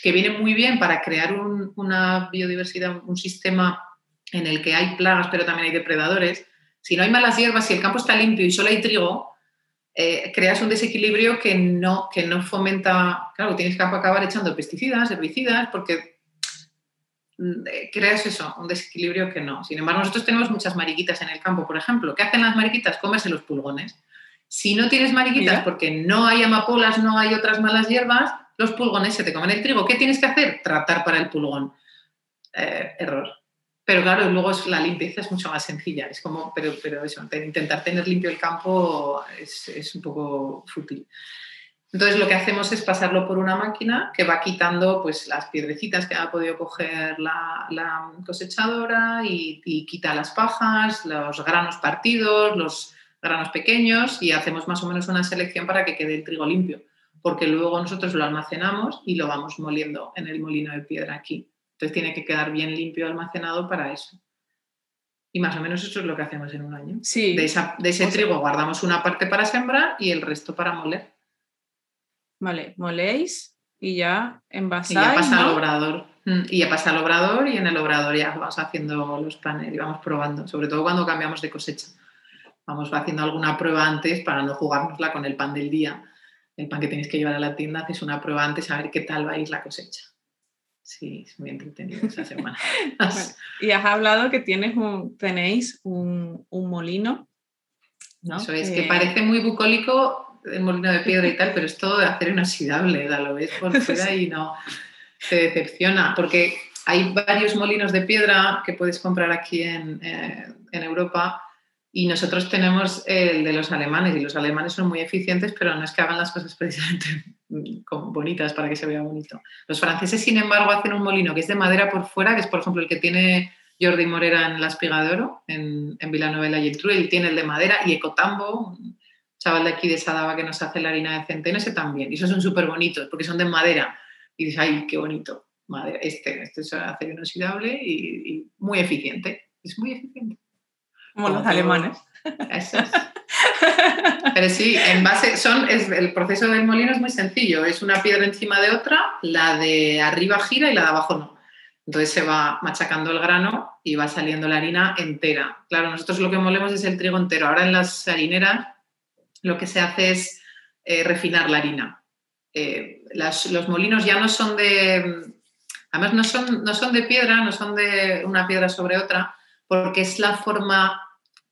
B: que vienen muy bien para crear una biodiversidad, un sistema en el que hay plagas, pero también hay depredadores. Si no hay malas hierbas, si el campo está limpio y solo hay trigo, eh, creas un desequilibrio que no, que no fomenta, claro, tienes que acabar echando pesticidas, herbicidas, porque mm, eh, creas eso, un desequilibrio que no. Sin embargo, nosotros tenemos muchas mariquitas en el campo, por ejemplo. ¿Qué hacen las mariquitas? Comerse los pulgones. Si no tienes mariquitas porque no hay amapolas, no hay otras malas hierbas, los pulgones se te comen el trigo. ¿Qué tienes que hacer? Tratar para el pulgón. Eh, error. Pero claro, luego la limpieza es mucho más sencilla. Es como, pero, pero eso, intentar tener limpio el campo es, un poco fútil. Entonces lo que hacemos es pasarlo por una máquina que va quitando pues, las piedrecitas que ha podido coger la, cosechadora y, y, quita las pajas, los granos partidos, los, granos pequeños y hacemos más o menos una selección para que quede el trigo limpio, porque luego nosotros lo almacenamos y lo vamos moliendo en el molino de piedra aquí. Entonces tiene que quedar bien limpio almacenado para eso. Y más o menos eso es lo que hacemos en un año.
C: Sí.
B: De, ese trigo guardamos una parte para sembrar y el resto para moler.
C: Vale, moléis y ya envasáis.
B: Y ya pasa al obrador. Mm, y ya pasa al obrador y en el obrador ya vamos haciendo los panes y vamos probando, sobre todo cuando cambiamos de cosecha vamos haciendo alguna prueba antes para no jugárnosla con el pan del día. El pan que tenéis que llevar a la tienda, haces una prueba antes a ver qué tal va a ir la cosecha. Sí, es muy entretenido esa semana.
C: y has hablado que tienes un, tenéis un, molino.
B: ¿no? Eso es, que parece muy bucólico el molino de piedra y tal, pero es todo de acero inoxidable, lo ves por fuera y no te decepciona, porque hay varios molinos de piedra que puedes comprar aquí en, eh, en Europa y nosotros tenemos el de los alemanes, y los alemanes son muy eficientes, pero no es que hagan las cosas precisamente bonitas para que se vea bonito. Los franceses, sin embargo, hacen un molino que es de madera por fuera, que es, por ejemplo, el que tiene Jordi Morera en La Espiga de Oro, en, en Villanueva y el True, él tiene el de madera, y Ecotambo, un chaval de aquí de Sadaba que nos hace la harina de centeno, ese también. Y esos son súper bonitos porque son de madera. Y dices, ay, qué bonito, madera. Este, este es acero inoxidable y, y muy eficiente. Es muy eficiente.
C: Como los alemanes.
B: Eso es. Pero sí, en base, son, es, el proceso del molino es muy sencillo. Es una piedra encima de otra, la de arriba gira y la de abajo no. Entonces se va machacando el grano y va saliendo la harina entera. Claro, nosotros lo que molemos es el trigo entero. Ahora en las harineras lo que se hace es eh, refinar la harina. Eh, las, los molinos ya no son de, además no son, no son de piedra, no son de una piedra sobre otra, porque es la forma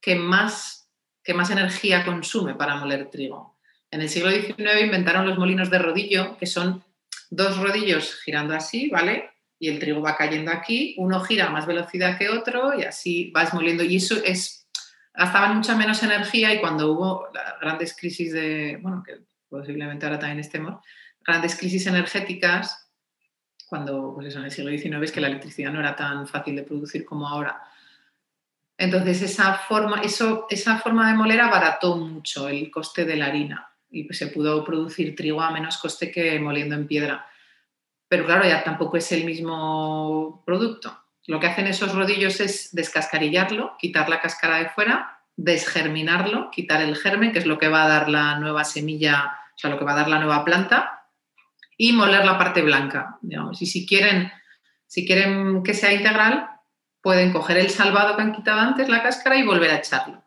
B: que más, que más energía consume para moler trigo. En el siglo XIX inventaron los molinos de rodillo, que son dos rodillos girando así, ¿vale? Y el trigo va cayendo aquí, uno gira a más velocidad que otro y así vas moliendo. Y eso es, gastaban mucha menos energía y cuando hubo grandes crisis de, bueno, que posiblemente ahora también estemos, grandes crisis energéticas, cuando, pues eso, en el siglo XIX es que la electricidad no era tan fácil de producir como ahora. Entonces, esa forma, eso, esa forma de moler abarató mucho el coste de la harina y se pudo producir trigo a menos coste que moliendo en piedra. Pero claro, ya tampoco es el mismo producto. Lo que hacen esos rodillos es descascarillarlo, quitar la cáscara de fuera, desgerminarlo, quitar el germen, que es lo que va a dar la nueva semilla, o sea, lo que va a dar la nueva planta, y moler la parte blanca. Digamos. Y si quieren, si quieren que sea integral, pueden coger el salvado que han quitado antes, la cáscara, y volver a echarlo.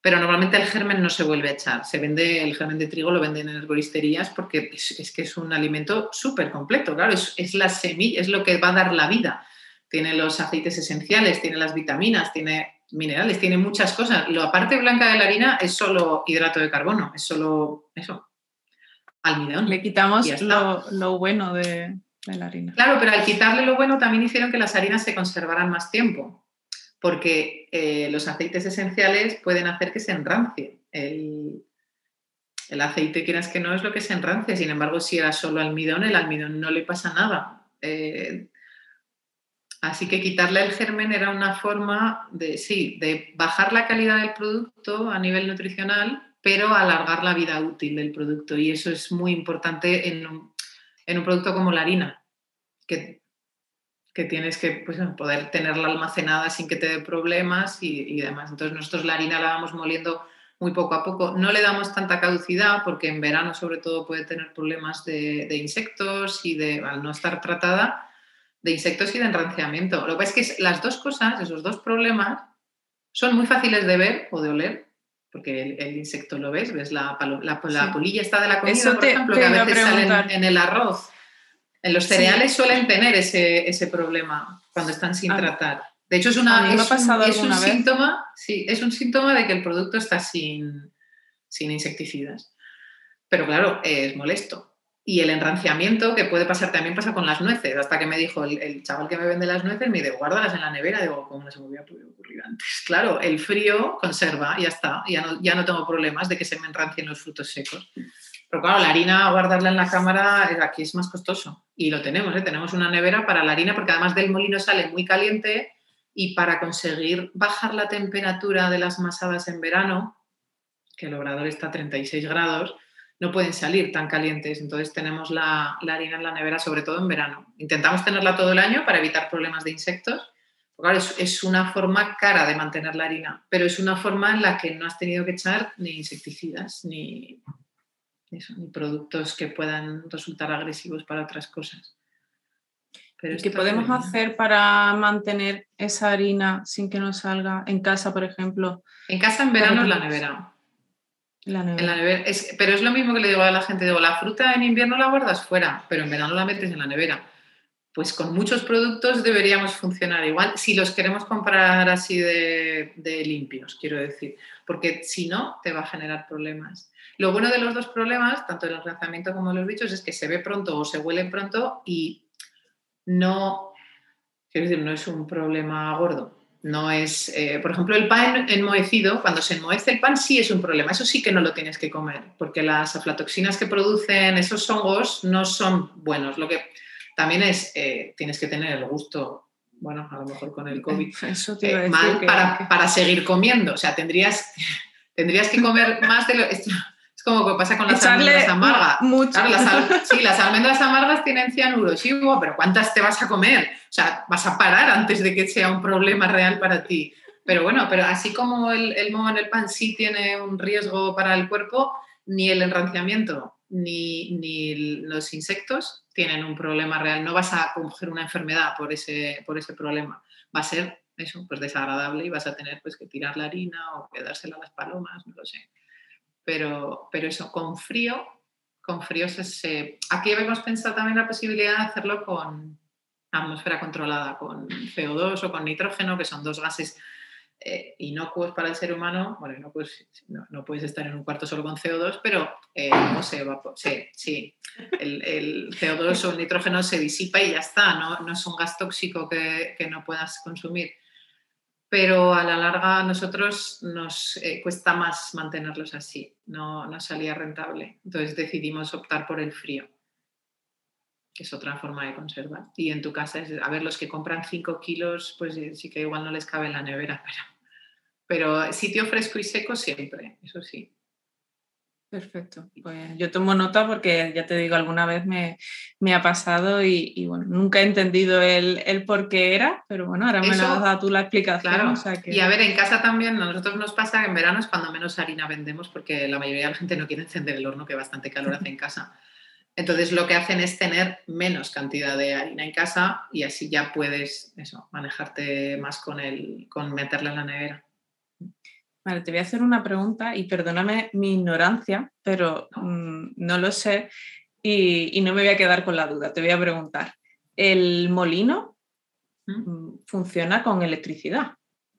B: Pero normalmente el germen no se vuelve a echar. Se vende, el germen de trigo lo venden en herboristerías porque es, es que es un alimento súper completo. Claro, es, es, la semilla, es lo que va a dar la vida. Tiene los aceites esenciales, tiene las vitaminas, tiene minerales, tiene muchas cosas. La parte blanca de la harina es solo hidrato de carbono, es solo eso, almidón.
C: Le quitamos lo, lo, bueno de,
B: Claro, pero al quitarle lo bueno también hicieron que las harinas se conservaran más tiempo, porque eh, los aceites esenciales pueden hacer que se enrancie. El, el, aceite, quieras que no, es lo que se enrance. Sin embargo, si era solo almidón, el almidón no le pasa nada. Eh, así que quitarle el germen era una forma de, sí, de bajar la calidad del producto a nivel nutricional, pero alargar la vida útil del producto. Y eso es muy importante en un, en un producto como la harina, que, que tienes que pues, poder tenerla almacenada sin que te dé problemas y, demás. Entonces nosotros la harina la vamos moliendo muy poco a poco. No le damos tanta caducidad porque en verano sobre todo puede tener problemas de, de insectos y de, al no estar tratada, de insectos y de enranciamiento. Lo que pasa es que las dos cosas, esos dos problemas, son muy fáciles de ver o de oler, porque el, el insecto lo ves, ves la, la, la, sí. polilla está de la comida, Eso por te, ejemplo, te que a veces sale en, en, el arroz. En los cereales sí. suelen tener ese, ese, problema cuando están sin ah. tratar. De hecho, es, una, es, un, es un síntoma, sí, es un síntoma de que el producto está sin, sin insecticidas. Pero claro, es molesto. Y el enranciamiento, que puede pasar, también pasa con las nueces. Hasta que me dijo el, chaval que me vende las nueces, me dice, guárdalas en la nevera. Digo, ¿cómo no se me hubiera podido ocurrir antes? Claro, el frío conserva, ya está. Ya no, ya no tengo problemas de que se me enrancien los frutos secos. Pero claro, la harina, guardarla en la cámara, aquí es más costoso. Y lo tenemos, ¿eh? tenemos una nevera para la harina, porque además del molino sale muy caliente y para conseguir bajar la temperatura de las masadas en verano, que el obrador está a 36 grados, no pueden salir tan calientes. Entonces tenemos la, la, harina en la nevera, sobre todo en verano. Intentamos tenerla todo el año para evitar problemas de insectos. Claro, es, es, una forma cara de mantener la harina, pero es una forma en la que no has tenido que echar ni insecticidas, ni, eso, ni productos que puedan resultar agresivos para otras cosas.
C: Pero ¿Qué podemos hacer para mantener esa harina sin que nos salga en casa, por ejemplo?
B: En casa en verano es la nevera.
C: La.
B: En la nevera. Es, pero es lo mismo que le digo a la gente, digo, la fruta en invierno la guardas fuera, pero en verano la metes en la nevera. Pues con muchos productos deberíamos funcionar igual, si los queremos comprar así de, de limpios, quiero decir, porque si no, te va a generar problemas. Lo bueno de los dos problemas, tanto el lanzamiento como los bichos, es que se ve pronto o se huele pronto y no, quiero decir, no es un problema gordo. No es, eh, por ejemplo, el pan enmohecido, cuando se enmohece el pan sí es un problema, eso sí que no lo tienes que comer, porque las aflatoxinas que producen esos hongos no son buenos. Lo que también es, eh, tienes que tener el gusto bueno, a lo mejor con el COVID,
C: Eso te
B: eh, mal
C: que-
B: para, para seguir comiendo. O sea, tendrías, tendrías que comer más de lo... Es como que pasa con las
C: Echarle
B: almendras amargas.
C: mucho.
B: Claro, las, al- sí, las almendras amargas tienen cianuro, sí, Hugo, pero ¿cuántas te vas a comer? O sea, vas a parar antes de que sea un problema real para ti. Pero bueno, pero así como el, el moho en el pan sí tiene un riesgo para el cuerpo, ni el enranciamiento ni, ni los insectos tienen un problema real. No vas a coger una enfermedad por ese, por ese problema. Va a ser eso, pues desagradable y vas a tener pues, que tirar la harina o que dársela a las palomas, no lo sé. Pero, pero eso, con frío, con frío se, Aquí habíamos pensado también la posibilidad de hacerlo con atmósfera controlada, con CO2 o con nitrógeno, que son dos gases eh, inocuos para el ser humano. Bueno, inocuos, no, no puedes estar en un cuarto solo con CO2, pero eh, no se sí, sí. El, el CO2 o el nitrógeno se disipa y ya está, no, no es un gas tóxico que, que no puedas consumir. Pero a la larga a nosotros nos eh, cuesta más mantenerlos así, no, no salía rentable. Entonces decidimos optar por el frío, que es otra forma de conservar. Y en tu casa, es, a ver, los que compran 5 kilos, pues eh, sí que igual no les cabe en la nevera, pero, pero sitio fresco y seco siempre, eso sí.
C: Perfecto. Pues yo tomo nota porque ya te digo, alguna vez me, me ha pasado y, y, bueno, nunca he entendido el, el por qué era, pero bueno, ahora me
B: Eso,
C: lo has dado tú la explicación.
B: Claro.
C: o sea que-
B: Y a ver, en casa también, a nosotros nos pasa que en verano es cuando menos harina vendemos porque la mayoría de la gente no quiere encender el horno, que bastante calor hace en casa. Entonces lo que hacen es tener menos cantidad de harina en casa y así ya puedes eso, manejarte más con, el, con meterla en la nevera.
C: Vale, te voy a hacer una pregunta y perdóname mi ignorancia, pero
B: No.
C: mm, no lo sé y, y no me voy a quedar con la duda. Te voy a preguntar, ¿el molino
B: ¿Mm?
C: mm, funciona con electricidad?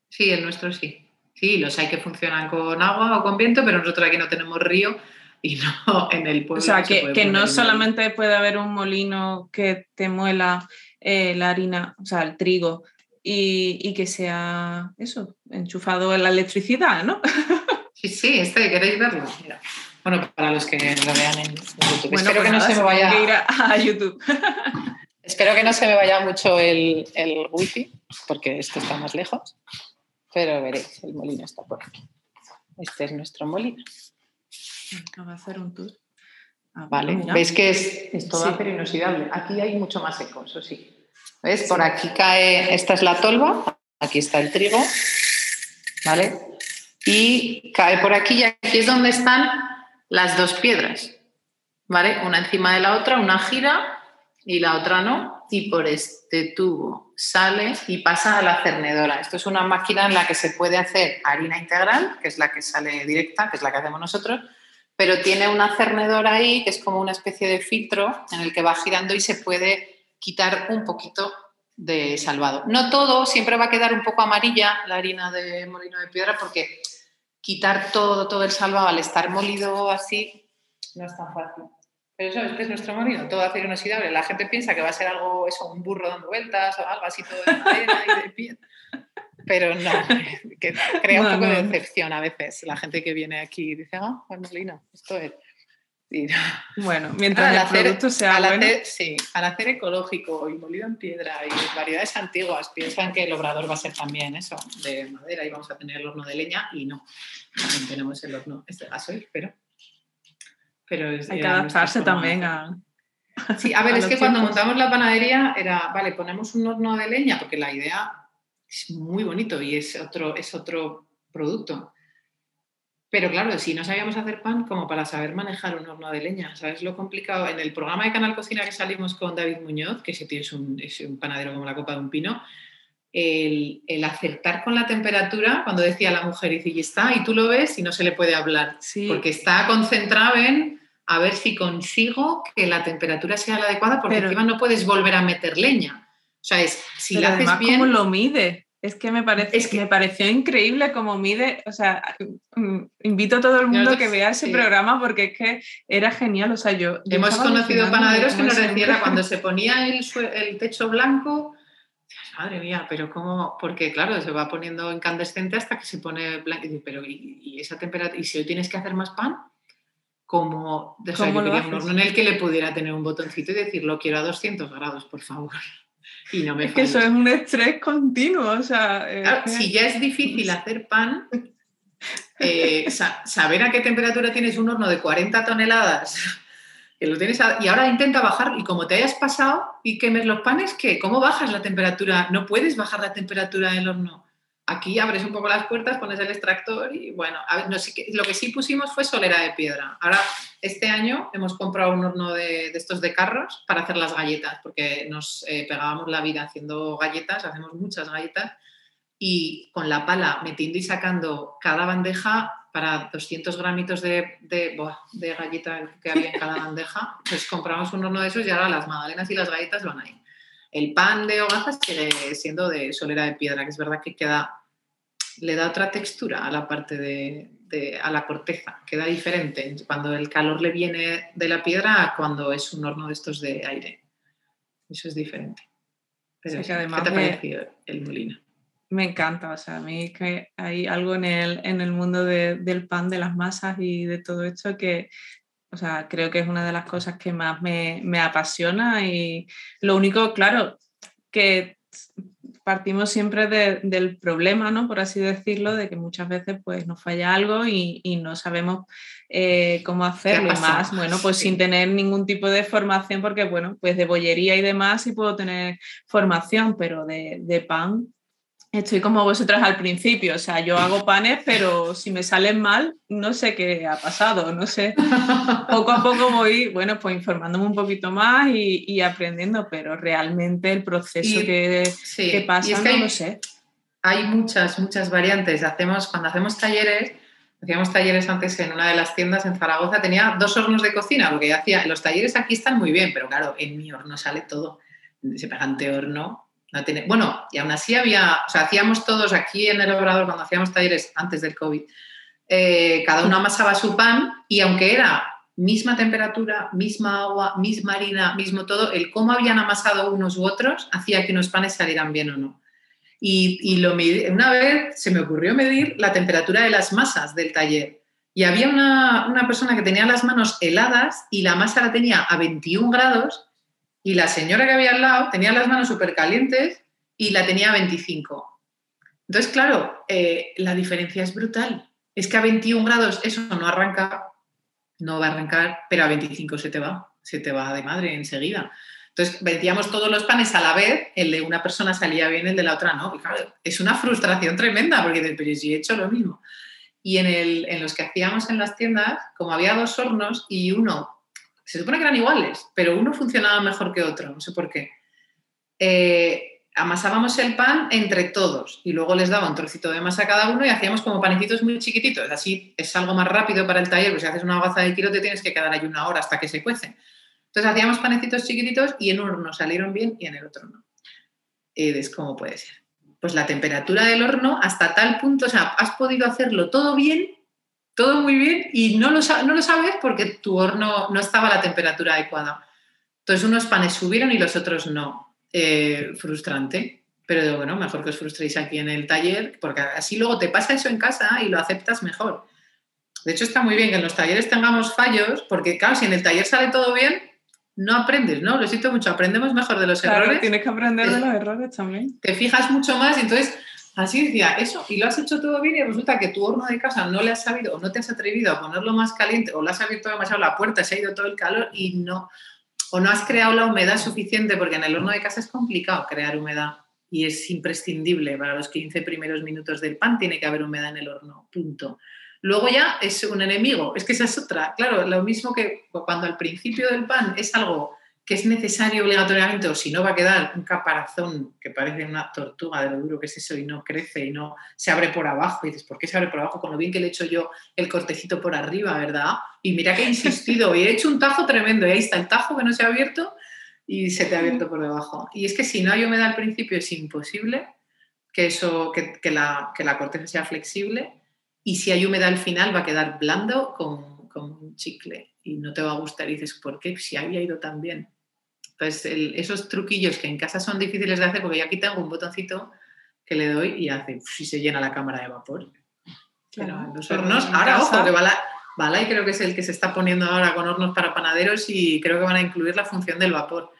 B: Sí, el nuestro sí. Sí, los hay que funcionan con agua o con viento, pero nosotros aquí no tenemos río y no en el pueblo.
C: O sea,
B: no
C: que, no solamente puede haber un molino que te muela eh, la harina, o sea, el trigo, y, y que sea eso, enchufado en la electricidad, ¿no?
B: Sí, sí, este, ¿queréis verlo? Mira. Bueno, para los que lo vean en YouTube.
C: Bueno,
B: Espero
C: pues
B: que no
C: nada,
B: se me vaya.
C: que ir a, a YouTube.
B: Espero que no se me vaya mucho el, el wifi, porque esto está más lejos. Pero veréis, el molino está por aquí. Este es nuestro molino.
C: Voy a hacer un tour. Ah,
B: ¿Vale?
C: mira.
B: ¿Veis que es, es todo
C: Sí.
B: acero inoxidable? Aquí hay mucho más seco, eso sí. ¿Ves? Por aquí cae, esta es la tolva, aquí está el trigo, ¿vale? Y cae por aquí y aquí es donde están las dos piedras, ¿vale? Una encima de la otra, una gira y la otra no. Y por este tubo sale y pasa a la cernedora. Esto es una máquina en la que se puede hacer harina integral, que es la que sale directa, que es la que hacemos nosotros, pero tiene una cernedora ahí que es como una especie de filtro en el que va girando y se puede quitar un poquito de salvado. No todo, siempre va a quedar un poco amarilla la harina de molino de piedra porque quitar todo, todo el salvado al estar molido así no es tan fácil. Pero eso, este es nuestro molino, todo acero inoxidable. La gente piensa que va a ser algo, eso, un burro dando vueltas o algo así todo de madera y de piedra. Pero no, que crea un
C: No,
B: poco de decepción a veces. La gente que viene aquí y dice, ah, el molino, esto es.
C: Bueno, mientras
B: Al
C: el
B: hacer-
C: producto sea
B: al
C: bueno.
B: hacer- sí, al hacer ecológico y molido en piedra y variedades antiguas, piensan que el obrador va a ser también eso, de madera y vamos a tener el horno de leña y no. También tenemos el horno, este gasoil, pero. pero es,
C: Hay que adaptarse también a.
B: Sí, a ver,
C: a
B: es que cuando montamos la panadería era, vale, ponemos un horno de leña porque la idea es muy bonito y es otro, es otro producto. Pero claro, si no sabíamos hacer pan, como para saber manejar un horno de leña, ¿sabes lo complicado? En el programa de Canal Cocina que salimos con David Muñoz, que ese tío es un, es un panadero como la copa de un pino, el, el acertar con la temperatura, cuando decía la mujer, y dice, y está, y tú lo ves y no se le puede hablar
C: Sí,
B: porque está concentrado en a ver si consigo que la temperatura sea la adecuada, porque
C: Pero-
B: encima no puedes volver a meter leña. O sea, es, si la haces bien,
C: ¿cómo lo mide? Es que me, parece,
B: Es que-
C: me pareció increíble cómo mide. O sea, mm, invito a todo el mundo a que vea ese
B: sí.
C: programa porque es que era genial. O sea, yo. yo
B: hemos conocido panaderos
C: de
B: que nos decían cuando se ponía el, techo blanco, madre mía, pero cómo, porque claro, se va poniendo incandescente hasta que se pone blanco. Pero ¿y, y esa temperatura? ¿Y si hoy tienes que hacer más pan? Como, o sea,
C: ¿Cómo
B: yo
C: lo
B: quería un horno en el que le pudiera tener un botoncito y decir, lo quiero a 200 grados, por favor. Y no me
C: Es que eso es un estrés continuo, o sea...
B: si ya es difícil hacer pan, eh, saber a qué temperatura tienes un horno de 40 toneladas que lo tienes y ahora intenta bajar y como te hayas pasado y quemes los panes, ¿qué? ¿Cómo bajas la temperatura? No puedes bajar la temperatura del horno. Aquí abres un poco las puertas, pones el extractor y bueno, a ver, no sé lo que sí pusimos fue solera de piedra. Ahora, este año hemos comprado un horno de, estos de carros para hacer las galletas, porque nos eh, pegábamos la vida haciendo galletas, hacemos muchas galletas y con la pala metiendo y sacando cada bandeja para 200 gramitos de, de, galleta que había en cada bandeja, pues compramos un horno de esos y ahora las magdalenas y las galletas van ahí. El pan de hogazas sigue siendo de solera de piedra, que es verdad que queda, le da otra textura a la parte de, a la corteza, queda diferente cuando el calor le viene de la piedra a cuando es un horno de estos de aire. Eso es diferente. Pero ¿Qué te ha parecido el molino?
C: Me encanta, o sea, a mí que hay algo en el, en el mundo del pan, de las masas y de todo esto que, o sea, creo que es una de las cosas que más me, apasiona y lo único, claro, que partimos siempre del problema, ¿no? Por así decirlo, de que muchas veces pues nos falla algo y, no sabemos eh, cómo hacerlo y más, bueno, pues sin tener ningún tipo de formación, porque bueno, pues de bollería y demás sí puedo tener formación, pero de, de pan Estoy como vosotras al principio, o sea, yo hago panes, pero si me salen mal, no sé qué ha pasado, no sé. Poco a poco voy, bueno, pues informándome un poquito más y, aprendiendo, pero realmente el proceso que, pasa no lo sé.
B: Hay muchas, muchas variantes. Hacemos, cuando hacemos talleres, hacíamos talleres antes en una de las tiendas en Zaragoza, tenía dos hornos de cocina, porque hacía, los talleres aquí están muy bien, pero claro, en mi horno sale todo. Ese bueno, y aún así había, o sea, hacíamos todos aquí en el Obrador, cuando hacíamos talleres antes del COVID, eh, cada uno amasaba su pan y aunque era misma temperatura, misma agua, misma harina, mismo todo, el cómo habían amasado unos u otros hacía que unos panes salieran bien o no. Y, lo una vez se me ocurrió medir la temperatura de las masas del taller. Y había una, una persona que tenía las manos heladas y la masa la tenía a 21 grados y la señora que había al lado tenía las manos súper calientes y la tenía a 25. Entonces, claro, eh, la diferencia es brutal. Es que a 21 grados eso no arranca, no va a arrancar, pero a 25 se te va, se te va de madre enseguida. Entonces, vendíamos todos los panes a la vez, el de una persona salía bien, el de la otra no. Y claro, es una frustración tremenda porque dices, pero si he hecho lo mismo. Y en, los que hacíamos en las tiendas, como había dos hornos y uno se supone que eran iguales, pero uno funcionaba mejor que otro, no sé por qué. Eh, amasábamos el pan entre todos y luego les daba un trocito de masa a cada uno y hacíamos como panecitos muy chiquititos. Así es algo más rápido para el taller, porque si haces una gaza de kilo te tienes que quedar ahí una hora hasta que se cuece. Entonces hacíamos panecitos chiquititos y en uno salieron bien y en el otro no. Y es como puede ser. Pues la temperatura del horno hasta tal punto, o sea, has podido hacerlo todo bien todo muy bien y no lo, no lo sabes porque tu horno no estaba a la temperatura adecuada. Entonces unos panes subieron y los otros no. Eh, frustrante. Pero bueno, mejor que os frustréis aquí en el taller, porque así luego te pasa eso en casa y lo aceptas mejor. De hecho, está muy bien que en los talleres tengamos fallos, porque claro, si en el taller sale todo bien, no aprendes, ¿no? Lo siento mucho, aprendemos mejor de los
C: claro,
B: errores.
C: Tienes que aprender de los errores también.
B: Te fijas mucho más y entonces Así decía, eso, y lo has hecho todo bien y resulta que tu horno de casa no le has sabido o no te has atrevido a ponerlo más caliente o le has abierto demasiado la puerta, se ha ido todo el calor y no, o no has creado la humedad suficiente porque en el horno de casa es complicado crear humedad y es imprescindible para los 15 primeros minutos del pan, tiene que haber humedad en el horno, punto. Luego ya es un enemigo, es que esa es otra, claro, lo mismo que cuando al principio del pan es algo que es necesario obligatoriamente o si no va a quedar un caparazón que parece una tortuga de lo duro que es eso y no crece y no se abre por abajo y dices, ¿por qué se abre por abajo? Con lo bien que le he hecho yo el cortecito por arriba, ¿verdad? Y mira que he insistido y he hecho un tajo tremendo y ahí está el tajo que no se ha abierto y se te ha abierto por debajo. Y es que si no hay humedad al principio es imposible que, eso, que, la, que la corteza sea flexible y si hay humedad al final va a quedar blando como, como un chicle y no te va a gustar y dices, ¿por qué? Si había ido tan bien. Entonces, esos truquillos que en casa son difíciles de hacer, porque yo aquí tengo un botoncito que le doy y hace, y se llena la cámara de vapor. Pero en los hornos, ahora ojo, que Bala, y creo que es el que se está poniendo ahora con hornos para panaderos y creo que van a incluir la función del vapor.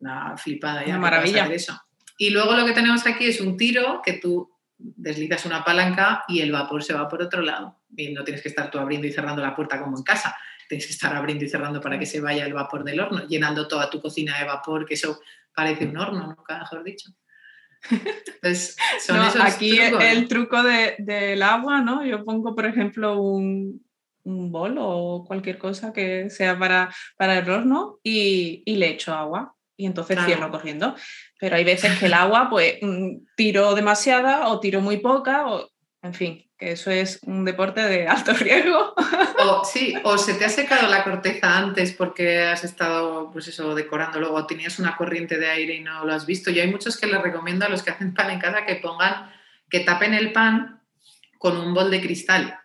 B: una flipada ya.
C: Una maravilla.
B: Eso. Y luego lo que tenemos aquí es un tiro que tú deslizas una palanca y el vapor se va por otro lado. Y no tienes que estar tú abriendo y cerrando la puerta como en casa. Tienes que estar abriendo y cerrando para que se vaya el vapor del horno, llenando toda tu cocina de vapor, que eso parece un horno, nunca mejor dicho.
C: Entonces, son esos aquí el truco del agua, ¿no? Yo pongo, por ejemplo, un, un bol o cualquier cosa que sea para, para el horno y, y le echo agua y entonces cierro corriendo. Pero hay veces que el agua, pues, mm, tiro demasiada o tiro muy poca, o, en fin, eso es un deporte de alto riesgo.
B: O, sí, o se te ha secado la corteza antes porque has estado, pues eso, decorando, luego tenías una corriente de aire y no lo has visto. Yo hay muchos que les recomiendo a los que hacen pan en casa que pongan, que tapen el pan con un bol de cristal.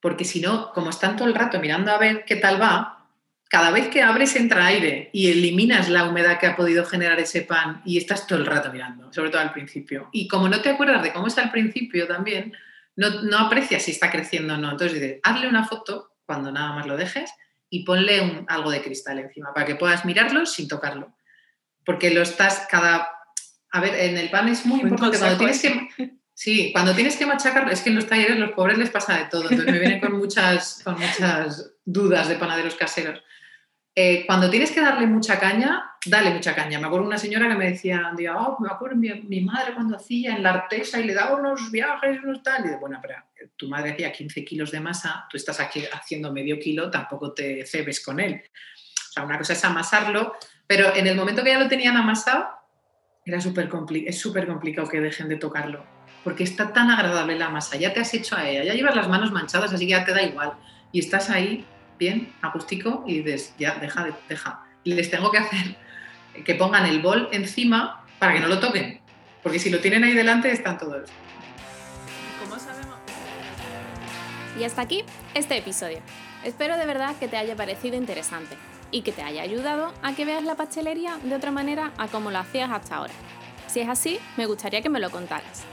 B: Porque si no, como están todo el rato mirando a ver qué tal va, cada vez que abres entra aire y eliminas la humedad que ha podido generar ese pan y estás todo el rato mirando, sobre todo al principio. Y como no te acuerdas de cómo está al principio también, no, no aprecias si está creciendo o no. Entonces dices, hazle una foto cuando nada más lo dejes y ponle un, algo de cristal encima para que puedas mirarlo sin tocarlo. Porque lo estás cada... A ver, en el pan es muy importante cuando tienes que... Sí, cuando tienes que machacarlo, es que en los talleres los pobres les pasa de todo, entonces me vienen con muchas, con muchas dudas de panaderos caseros. Eh, cuando tienes que darle mucha caña, dale mucha caña. Me acuerdo una señora que me decía, oh, me acuerdo mi, mi, madre cuando hacía en la artesa y le daba unos viajes, unos tal. Y de, bueno, pero tu madre hacía 15 kilos de masa, tú estás aquí haciendo medio kilo, tampoco te cebes con él. O sea, una cosa es amasarlo, pero en el momento que ya lo tenían amasado, era súper es súper complicado que dejen de tocarlo, porque está tan agradable la masa, ya te has hecho a ella, ya llevas las manos manchadas, así que ya te da igual. Y estás ahí bien, acústico, y dices, ya, deja, deja. Y les tengo que hacer que pongan el bol encima para que no lo toquen, porque si lo tienen ahí delante están todos.
A: ¿Cómo sabemos? Y hasta aquí este episodio. Espero de verdad que te haya parecido interesante y que te haya ayudado a que veas la pastelería de otra manera a como lo hacías hasta ahora. Si es así, me gustaría que me lo contaras.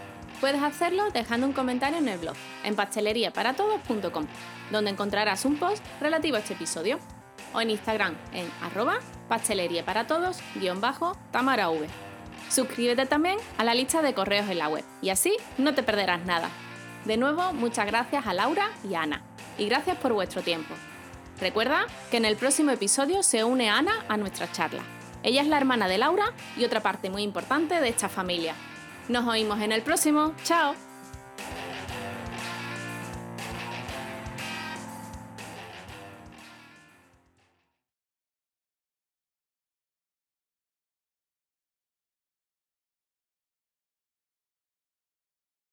A: Puedes hacerlo dejando un comentario en el blog, en pasteleriaparatodos.com, donde encontrarás un post relativo a este episodio, o en Instagram en arroba pasteleriaparatodos-tamara Suscríbete también a la lista de correos en la web y así no te perderás nada. De nuevo, muchas gracias a Laura y a Ana, y gracias por vuestro tiempo. Recuerda que en el próximo episodio se une Ana a nuestra charla. Ella es la hermana de Laura y otra parte muy importante de esta familia. Nos oímos en el próximo. ¡Chao!